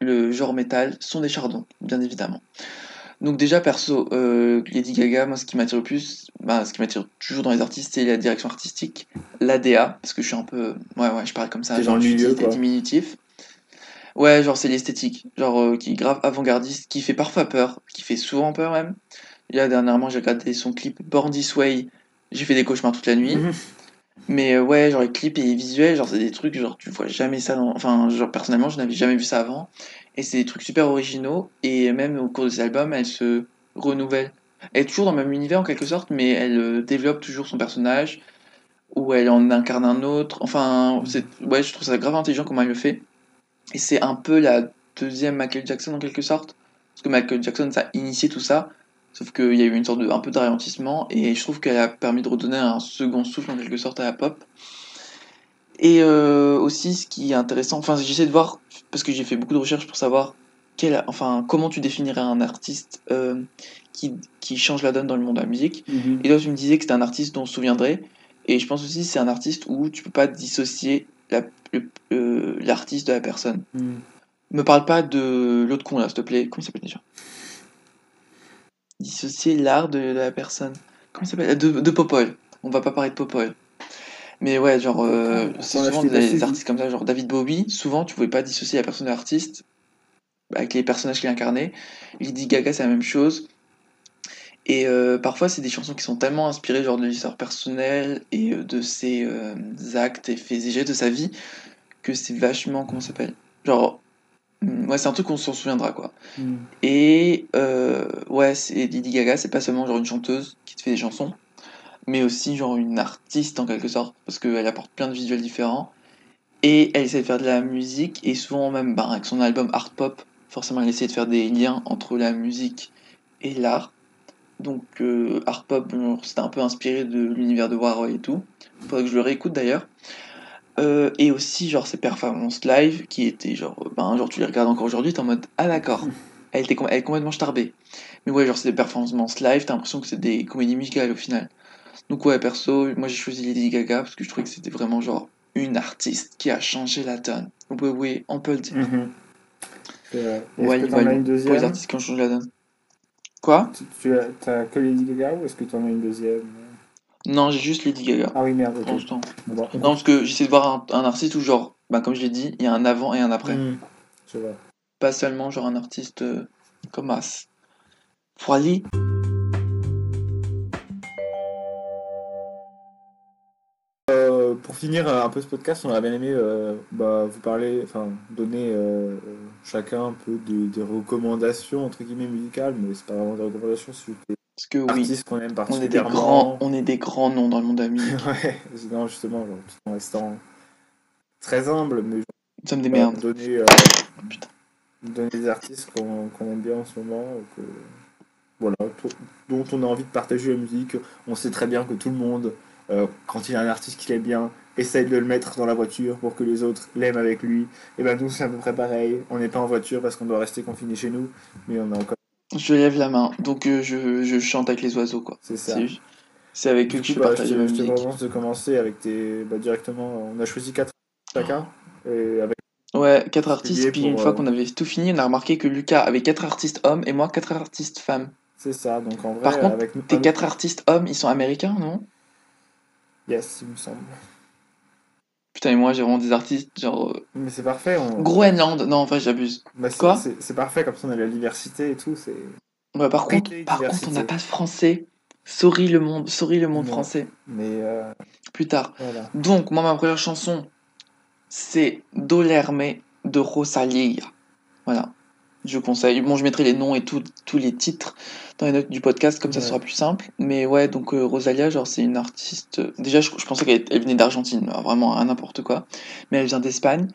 le genre métal, sont des chardons, bien évidemment. Donc, déjà, perso, euh, Lady Gaga, moi, ce qui m'attire le plus, bah, ce qui m'attire toujours dans les artistes, c'est la direction artistique, l'ADA. Parce que je suis un peu. Ouais, ouais, je parle comme ça. Genre, le milieu, quoi. diminutifs. Ouais, genre c'est l'esthétique, genre euh, qui est grave avant-gardiste, qui fait parfois peur, qui fait souvent peur même. Et Là dernièrement j'ai regardé son clip Born This Way, j'ai fait des cauchemars toute la nuit. Mhm. Mais euh, ouais, genre les clips et les visuels, genre c'est des trucs, genre tu vois jamais ça dans... Enfin, genre personnellement je n'avais jamais vu ça avant. Et c'est des trucs super originaux, et même au cours de cet album elle se renouvelle. Elle est toujours dans le même univers en quelque sorte, mais elle euh, développe toujours son personnage, ou elle en incarne un autre. Enfin, ouais, je trouve ça grave intelligent comment elle le fait. Et c'est un peu la deuxième Michael Jackson en quelque sorte. Parce que Michael Jackson, ça a initié tout ça. Sauf qu'il y a eu une sorte de, un peu de ralentissement. Et je trouve qu'elle a permis de redonner un second souffle en quelque sorte à la pop. Et euh, aussi, ce qui est intéressant, enfin, j'essaie de voir, parce que j'ai fait beaucoup de recherches pour savoir quel, enfin, comment tu définirais un artiste euh, qui, qui change la donne dans le monde de la musique. Mhm. Et toi, tu me disais que c'était un artiste dont on se souviendrait. Et je pense aussi que c'est un artiste où tu peux pas dissocier la- euh, l'artiste de la personne. Mhm. Me parle pas de l'autre con là, s'il te plaît. Comment il s'appelle déjà? Dissocier l'art de, de la personne. Comment il s'appelle? De, de Popol. On va pas parler de Popol. Mais ouais, genre, euh, c'est souvent des artistes comme ça, genre David Bowie. Souvent, tu pouvais pas dissocier la personne de l'artiste avec les personnages qu'il incarnait. Lady Gaga, c'est la même chose. Et euh, parfois, c'est des chansons qui sont tellement inspirées genre de l'histoire personnelle et euh, de ses euh, actes et faits et gestes de sa vie que c'est vachement comment ça s'appelle? Genre hum, ouais c'est un truc qu'on s'en souviendra quoi. Mhm. et euh, ouais c'est Lady Gaga c'est pas seulement genre une chanteuse qui te fait des chansons mais aussi genre une artiste en quelque sorte parce qu'elle apporte plein de visuels différents. Et elle essaie de faire de la musique et souvent même bah, avec son album Art Pop forcément elle essaie de faire des liens entre la musique et l'art donc euh, Art Pop c'était un peu inspiré de l'univers de Warhol et tout. Faudrait que je le réécoute d'ailleurs. Euh, et aussi genre ses performances live qui étaient genre euh, ben genre tu les regardes encore aujourd'hui t'es en mode ah d'accord. Elle était elle est complètement starbée. Mais ouais genre c'est des performances live t'as l'impression que c'est des comédies musicales au final. Donc ouais perso moi j'ai choisi Lady Gaga parce que je trouvais que c'était vraiment genre une artiste qui a changé la donne. Oui oui on peut le dire. C'est vrai. Est-ce ouais loin une pour les deuxième? artistes qui ont changé la donne quoi? Tu, tu as, t'as que Lady Gaga ou est-ce que tu en as une deuxième? Non j'ai juste Lady Gaga Ah oui, merde, pour ok. l'instant Bon, bah, non parce que j'essaie de voir un, un artiste où genre bah, comme je l'ai dit il y a un avant et un après Mhm. Je vois. pas seulement genre un artiste euh, comme As. Froili Euh, pour finir un peu ce podcast, on aurait bien aimé euh, bah, vous parler, enfin donner euh, chacun un peu des, des recommandations entre guillemets musicales, mais c'est pas vraiment des recommandations sur des Parce que oui, artistes qu'on aime on est des particulièrement. grands, on est des grands noms dans le monde de la musique. ouais, non, justement, genre, tout en restant très humble, mais Nous sommes des genre, merdes. donner, Putain. donner des artistes qu'on aime bien en ce moment, que, voilà, dont on a envie de partager la musique. On sait très bien que tout le monde, euh, quand il y a un artiste qu'il aime bien, essaye de le mettre dans la voiture pour que les autres l'aiment avec lui. Et ben nous, c'est à peu près pareil. On n'est pas en voiture parce qu'on doit rester confiné chez nous, mais on a encore. Je lève la main, donc euh, je, je chante avec les oiseaux quoi. C'est ça. C'est avec eux que je bah, je je te propose de commencer avec tes. Bah, directement, on a choisi quatre chacun. Et avec Ouais, quatre artistes, puis une fois euh, qu'on avait tout fini, on a remarqué que Lucas avait quatre artistes hommes et moi quatre artistes femmes. C'est ça, donc en vrai, Par contre, avec Tes quatre artistes hommes, ils sont américains, non? Yes, il me semble. Putain, et moi j'ai vraiment des artistes genre euh, Mais c'est parfait. On... Groenland. Non, en fait, j'abuse. Bah, c'est- Quoi? c'est, parfait, comme ça on a la diversité et tout. C'est... Ouais, par contre, par contre, on n'a pas de français. Sorry le monde, sorry le monde Non. français. Mais euh, Plus tard. voilà. Donc, moi, ma première chanson, c'est Dolerme de Rosalia. Voilà. Je conseille. Bon, je mettrai les noms et tout- tous les titres dans les notes du podcast, comme ça Ouais. sera plus simple. Mais ouais, donc euh, Rosalia, genre, c'est une artiste. Déjà, je, je pensais qu'elle elle venait d'Argentine, vraiment à n'importe quoi. Mais elle vient d'Espagne.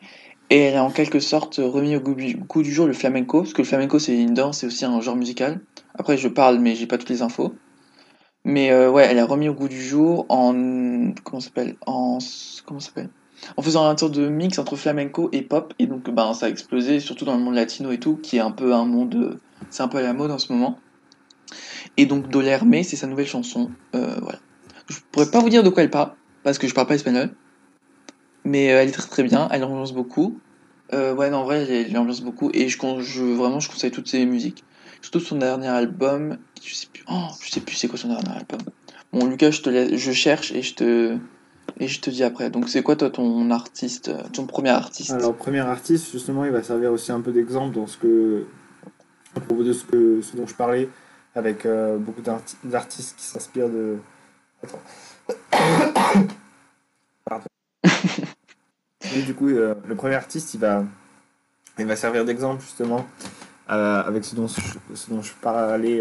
Et elle a en quelque sorte remis au goût du, goût du jour le flamenco, parce que le flamenco, c'est une danse, c'est aussi un genre musical. Après, je parle, mais j'ai pas toutes les infos. Mais euh, ouais, elle a remis au goût du jour en. Comment ça s'appelle? En. Comment ça s'appelle? En faisant un sorte de mix entre flamenco et pop. Et donc, ben, ça a explosé, surtout dans le monde latino et tout, qui est un peu un monde. euh, C'est un peu à la mode en ce moment. Et donc, Dolerme, c'est sa nouvelle chanson. Euh, voilà. Je pourrais pas vous dire de quoi elle parle, parce que je parle pas espagnol. Mais euh, elle est très très bien, elle ambiance beaucoup. Ouais, non, en vrai, elle, elle beaucoup. Et je, je, vraiment, je conseille toutes ses musiques. Surtout son dernier album. Je sais plus. Oh, je sais plus c'est quoi son dernier album. Bon, Lucas, je te laisse, je cherche et je te et je te dis après. Donc, c'est quoi toi ton artiste, euh, ton premier artiste? Alors, premier artiste, justement, il va servir aussi un peu d'exemple dans ce que. à propos de ce, que, ce dont je parlais, avec euh, beaucoup d'arti- d'artistes qui s'inspirent de. Attends. Pardon. Et du coup, euh, le premier artiste, il va, il va servir d'exemple, justement, euh, avec ce dont, je, ce dont je parlais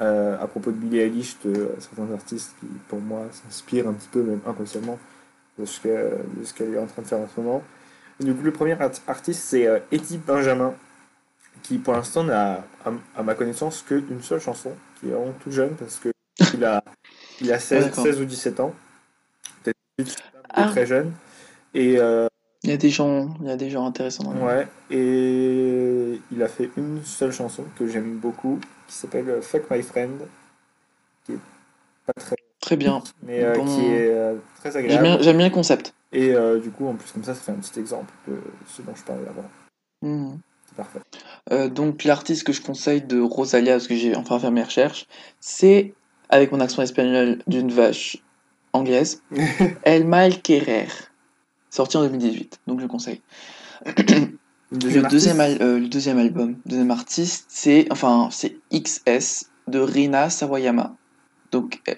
euh, euh, à propos de Billie Eilish, de certains artistes qui, pour moi, s'inspirent un petit peu, même inconsciemment, de ce qu'elle est en train de faire en ce moment. du coup, le premier artiste, c'est Eddie Benjamin, qui pour l'instant n'a, à, ma connaissance, qu'une seule chanson, qui est vraiment tout jeune, parce qu'il a, il a 16, 16 ou 17 ans, peut-être ah. très jeune. Et il y a des gens, il y a des gens intéressants. Dans ouais, et il a fait une seule chanson que j'aime beaucoup, qui s'appelle euh, Fuck My Friend, qui est pas très très bien, mais euh, qui est euh, très agréable. J'aime bien, le concept. Et du coup, en plus comme ça, ça fait un petit exemple de ce dont je parlais avant. Mmh. C'est parfait. donc l'artiste que je conseille de Rosalia, parce que j'ai enfin fait mes recherches, c'est avec mon accent espagnol d'une vache anglaise, El Querer sorti en 2018, donc je le conseille. le, deuxième euh, le deuxième album, deuxième artiste, c'est enfin c'est XS de Rina Sawayama. Donc euh,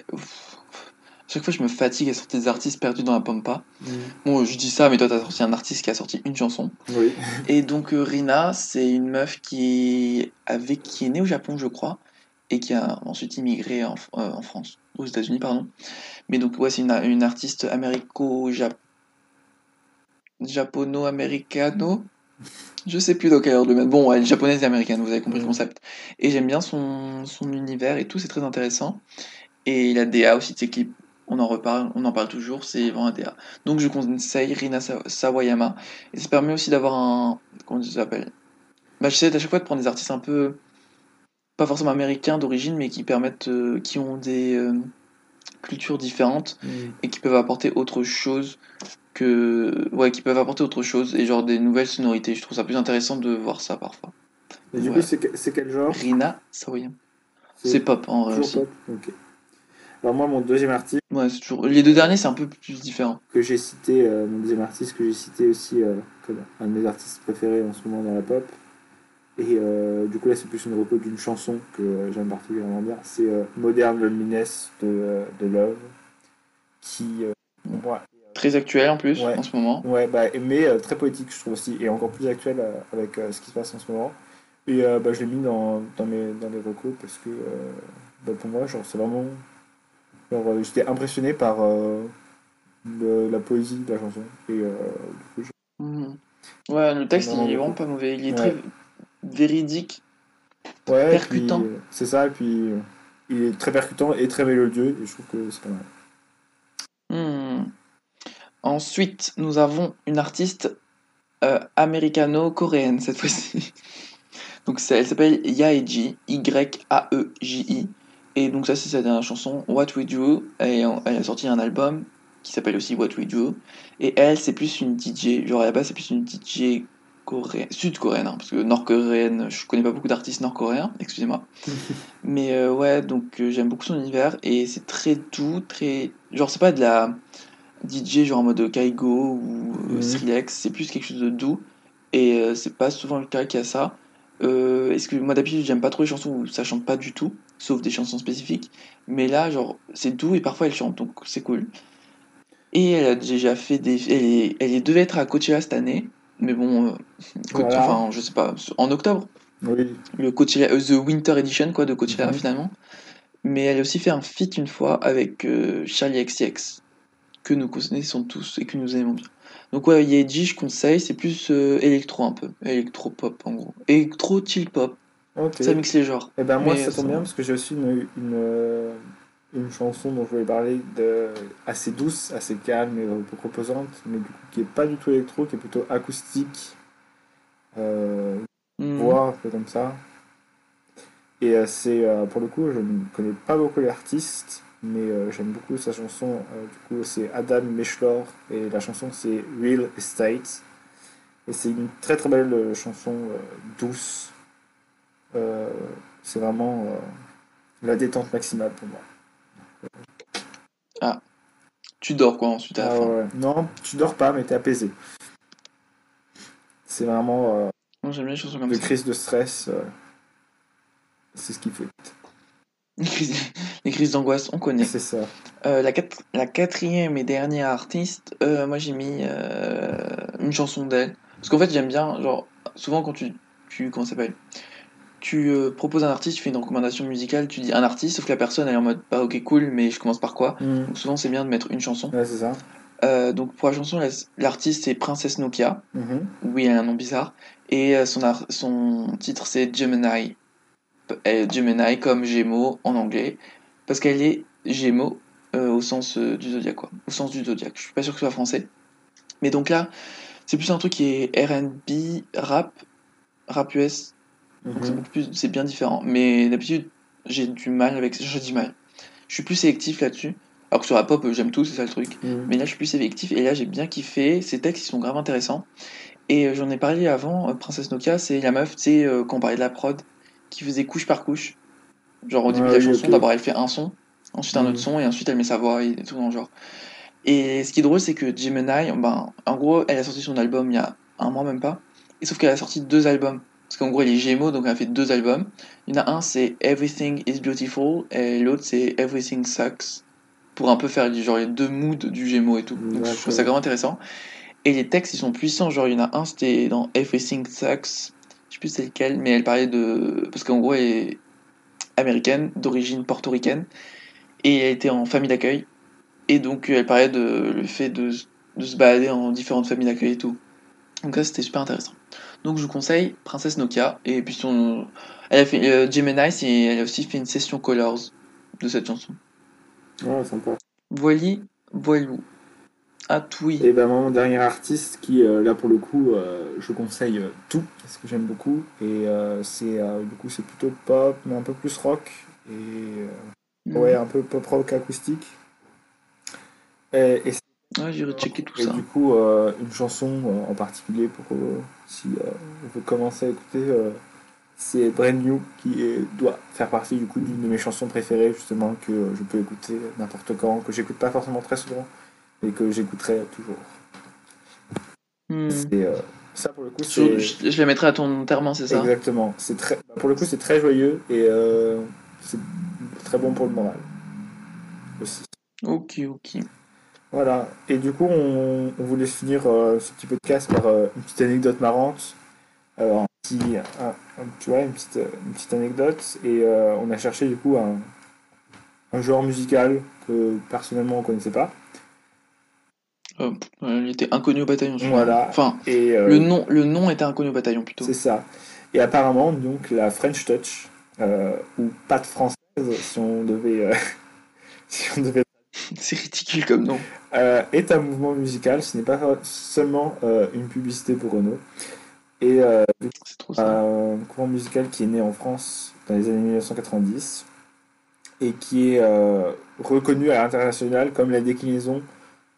chaque fois je me fatigue à sortir des artistes perdus dans la pampa. Mm. Bon, je dis ça, mais toi t'as sorti un artiste qui a sorti une chanson. Oui. Et donc euh, Rina, c'est une meuf qui est qui est née au Japon, je crois, et qui a ensuite immigré en, en France, aux États-Unis, pardon. Mais donc ouais, c'est une, une artiste américo-japonaise japono-americano. Je sais plus dans quelle heure de mettre. Bon, elle est japonaise et américaine, vous avez compris le concept. Et j'aime bien son, son univers et tout, c'est très intéressant. Et il a DA aussi de ses clips. On en reparle, on en parle toujours, c'est vraiment un DA. Donc je conseille Rina Sawayama. Et ça permet aussi d'avoir un. Comment ça s'appelle? Bah, J'essaie à chaque fois de prendre des artistes un peu. Pas forcément américains d'origine, mais qui permettent. Euh, qui ont des euh, cultures différentes mm. et qui peuvent apporter autre chose que ouais qui peuvent apporter autre chose et genre des nouvelles sonorités. Je trouve ça plus intéressant de voir ça parfois. Et du coup c'est quel genre? Rina Sawayama c'est pop en vrai aussi. Pop? Ok. Alors moi mon deuxième artiste ouais c'est toujours les deux derniers c'est un peu plus différent. que j'ai cité euh, mon deuxième artiste que j'ai cité aussi euh, comme un de mes artistes préférés en ce moment dans la pop et euh, du coup là c'est plus une repos d'une chanson que j'aime particulièrement bien c'est Modern Loneliness de, de Love qui moi Très actuel en plus en ce moment. Ouais, bah, mais euh, très poétique je trouve aussi, et encore plus actuel euh, avec euh, ce qui se passe en ce moment. Et bah, je l'ai mis dans, dans, mes, dans les recos parce que bah, pour moi, genre, c'est vraiment. j'étais impressionné par la poésie de la chanson. Et du coup, mhm. Ouais, le texte il est vraiment pas mauvais, il est très véridique, ouais, percutant. C'est ça, et puis il est très percutant et très mélodieux, et je trouve que c'est pas mal. Ensuite, nous avons une artiste euh, américano-coréenne cette fois-ci. donc elle s'appelle Yaeji, Y-A-E-J-I. Et donc ça c'est sa dernière chanson, What We Do. Et elle a sorti un album qui s'appelle aussi What We Do. Et elle c'est plus une DJ, genre à la base c'est plus une DJ coréenne, sud-coréenne, hein, parce que nord-coréenne, je connais pas beaucoup d'artistes nord-coréens, excusez-moi. Mais euh, ouais, donc euh, j'aime beaucoup son univers et c'est très doux, très... Genre c'est pas de la DJ genre en mode Kaigo ou euh. Skrillex, c'est plus quelque chose de doux et euh, c'est pas souvent le cas qu'il y a ça. Est-ce que moi d'habitude j'aime pas trop les chansons où ça chante pas du tout, sauf des chansons spécifiques, mais là genre c'est doux et parfois elle chante donc c'est cool. Et elle a déjà fait des, elle, elle est, devait être à Coachella cette année, mais bon, enfin je sais pas, en octobre. Oui. Le Coachella, The Winter Edition quoi de Coachella mhm. finalement. Mais elle a aussi fait un feat une fois avec Charlie XCX que nous connaissons tous et que nous aimons bien. Donc ouais, Yeji, je conseille, c'est plus euh, électro un peu, électro-pop en gros. Électro chill pop. Ça mixe les genres. Et eh ben moi ça tombe bien parce que j'ai aussi une, une, euh, une, chanson dont je voulais parler de assez douce, assez calme et reposante, mais du coup qui est pas du tout électro, qui est plutôt acoustique, euh, mhm. voix un peu comme ça. Et euh, c'est pour le coup, je ne connais pas beaucoup l'artiste, mais euh, j'aime beaucoup sa chanson. Euh, du coup, c'est Adam Meshlor et la chanson c'est Real Estate. Et c'est une très très belle euh, chanson douce. c'est vraiment la détente maximale pour moi. Ah, tu dors quoi ensuite à la ah fin Non, tu dors pas, mais t'es apaisé. C'est vraiment. J'aime les chansons comme ça. crise de stress, c'est ce qu'il faut. les crises d'angoisse, on connaît. C'est ça. Euh, la, la, quatrième et dernière artiste, euh, moi j'ai mis euh, une chanson d'elle. Parce qu'en fait, j'aime bien, genre, souvent quand tu. tu comment s'appelle? Tu euh, proposes un artiste, tu fais une recommandation musicale, tu dis un artiste, sauf que la personne elle est en mode bah ok cool, mais je commence par quoi Mhm. Donc souvent c'est bien de mettre une chanson. Ouais, c'est ça. Euh, donc pour la chanson, la- l'artiste c'est Princesse Nokia. Mhm. Oui, elle a un nom bizarre. Et euh, son, son titre c'est Gemini. Euh, Gemini comme Gémeaux en anglais. Parce qu'elle est Gémeaux au sens du zodiaque, quoi. Au sens du zodiaque. Je suis pas sûr que ce soit français. Mais donc là, c'est plus un truc qui est RB, rap, rap US. Donc c'est Mhm. beaucoup plus, c'est bien différent. Mais d'habitude, j'ai du mal avec ça. J'ai du mal. Je suis plus sélectif là-dessus. Alors que sur la pop, euh, j'aime tout, c'est ça le truc. Mhm. Mais là, je suis plus sélectif et là, j'ai bien kiffé. Ces textes, ils sont grave intéressants. Et euh, j'en ai parlé avant, euh, Princesse Nokia, c'est la meuf, tu sais, euh, quand on parlait de la prod, qui faisait couche par couche. Genre au début Ah de la chanson, d'abord elle fait un son, ensuite un Mhm. autre son, et ensuite elle met sa voix et tout dans le genre. Et ce qui est drôle, c'est que Gemini, ben, en gros, elle a sorti son album il y a un mois, même pas. Et sauf qu'elle a sorti deux albums. Parce qu'en gros, elle est Gémeaux, donc elle a fait deux albums. Il y en a un, c'est Everything is Beautiful, et l'autre, c'est Everything Sucks. Pour un peu faire genre, les deux moods du Gémeaux et tout. Donc je trouve ça vraiment intéressant. Et les textes, ils sont puissants. Genre, il y en a un, c'était dans Everything Sucks. Je sais plus c'est lequel, mais elle parlait de. Parce qu'en gros, elle est américaine, d'origine portoricaine. Et elle était en famille d'accueil. Et donc, elle parlait de le fait de, de se balader en différentes familles d'accueil et tout. Donc, ça, c'était super intéressant. Donc, je vous conseille Princesse Nokia. Et puis, son. Elle a fait. euh, Gemini, c'est- elle a aussi fait une session Colors de cette chanson. Ouais, sympa. Voili, voilou. Ah, oui. Et ben mon dernier artiste qui, euh, là pour le coup, euh, je conseille euh, tout, parce que j'aime beaucoup. Et c'est du coup, c'est plutôt pop, mais un peu plus rock. Et euh, ouais, un peu pop rock acoustique. Et, et, Ouais, j'irai checker tout et ça. du coup, euh, une chanson en particulier pour euh, si euh, on veut commencer à écouter, euh, c'est Brand New qui est- doit faire partie du coup d'une de mes chansons préférées, justement, que je peux écouter n'importe quand, que j'écoute pas forcément très souvent, mais que j'écouterai toujours. Hmm. C'est, ça pour le coup, Je, je- la mettrai à ton enterrement, c'est ça? Exactement. C'est très, bah, pour le coup, c'est très joyeux et c'est très bon pour le moral aussi. Ok, ok. Voilà. Et du coup, on, on voulait finir euh, ce petit podcast par euh, une petite anecdote marrante. Euh, un petit, un- un- tu vois, une petite, euh, une petite anecdote. Et on a cherché du coup un, un genre musical que personnellement on connaissait pas. Il était inconnu au bataillon. Voilà. Enfin, Et le nom, le nom était inconnu au bataillon plutôt. C'est ça. Et apparemment, donc, la French Touch, ou patte française, si on devait, si on devait C'est ridicule comme nom. euh, est un mouvement musical. Ce n'est pas seulement euh, une publicité pour Renault. Et euh, C'est un courant musical qui est né en France dans les années 1990 et qui est euh, reconnu à l'international comme la déclinaison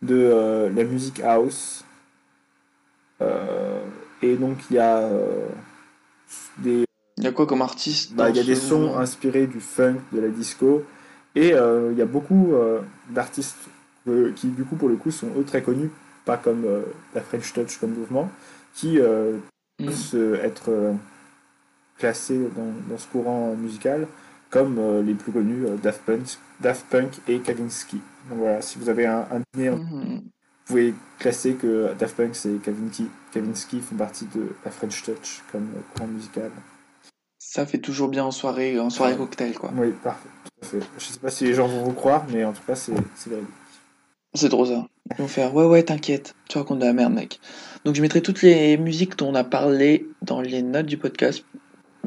de la musique house. Et donc il y a des Il y a quoi comme artiste bah, il y a des sons mouvement? inspirés du funk, de la disco, et euh, il y a beaucoup euh, d'artistes euh, qui, du coup, pour le coup, sont eux très connus, pas comme la French Touch comme mouvement, qui euh, Mm. peuvent se- être classés dans, dans ce courant musical comme les plus connus, Daft, Punk, Daft Punk et Kavinsky. Donc voilà, si vous avez un, un dîner, vous Mhm. pouvez classer que Daft Punk et Kavinsky, Kavinsky font partie de la French Touch comme courant musical. Ça fait toujours bien en soirée, en soirée cocktail quoi. Oui, parfait. Je sais pas si les gens vont vous croire, mais en tout cas, c'est véridique. C'est trop ça. Ils vont faire ouais ouais t'inquiète, tu racontes de la merde mec. Donc je mettrai toutes les musiques dont on a parlé dans les notes du podcast.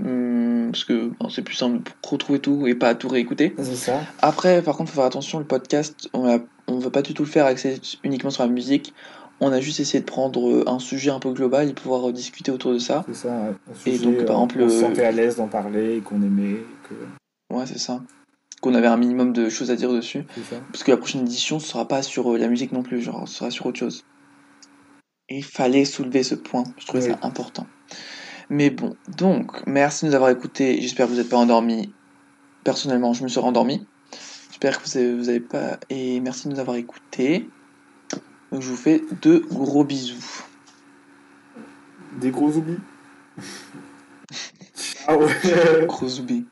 Hum, parce que bon, c'est plus simple pour retrouver tout et pas tout réécouter. C'est ça. Après, par contre, faut faire attention, le podcast, on a, on veut pas du tout le faire axé uniquement sur la musique. On a juste essayé de prendre euh, un sujet un peu global et pouvoir euh, discuter autour de ça. C'est ça. ouais. Et donc, par euh, exemple, on se sentait à l'aise d'en parler, et qu'on aimait, que... Ouais, c'est ça. Qu'on avait un minimum de choses à dire dessus. Ça. Parce que la prochaine édition, ce sera pas sur la musique non plus, genre, ce sera sur autre chose. Et il fallait soulever ce point. Je trouvais Oui. ça important. Mais bon, donc, merci de nous avoir écoutés. J'espère que vous n'êtes pas endormis. Personnellement, je me suis rendormi. J'espère que vous avez, vous avez pas. Et merci de nous avoir écoutés. Donc, je vous fais de gros bisous. Des gros oublis. Ciao Gros oublis.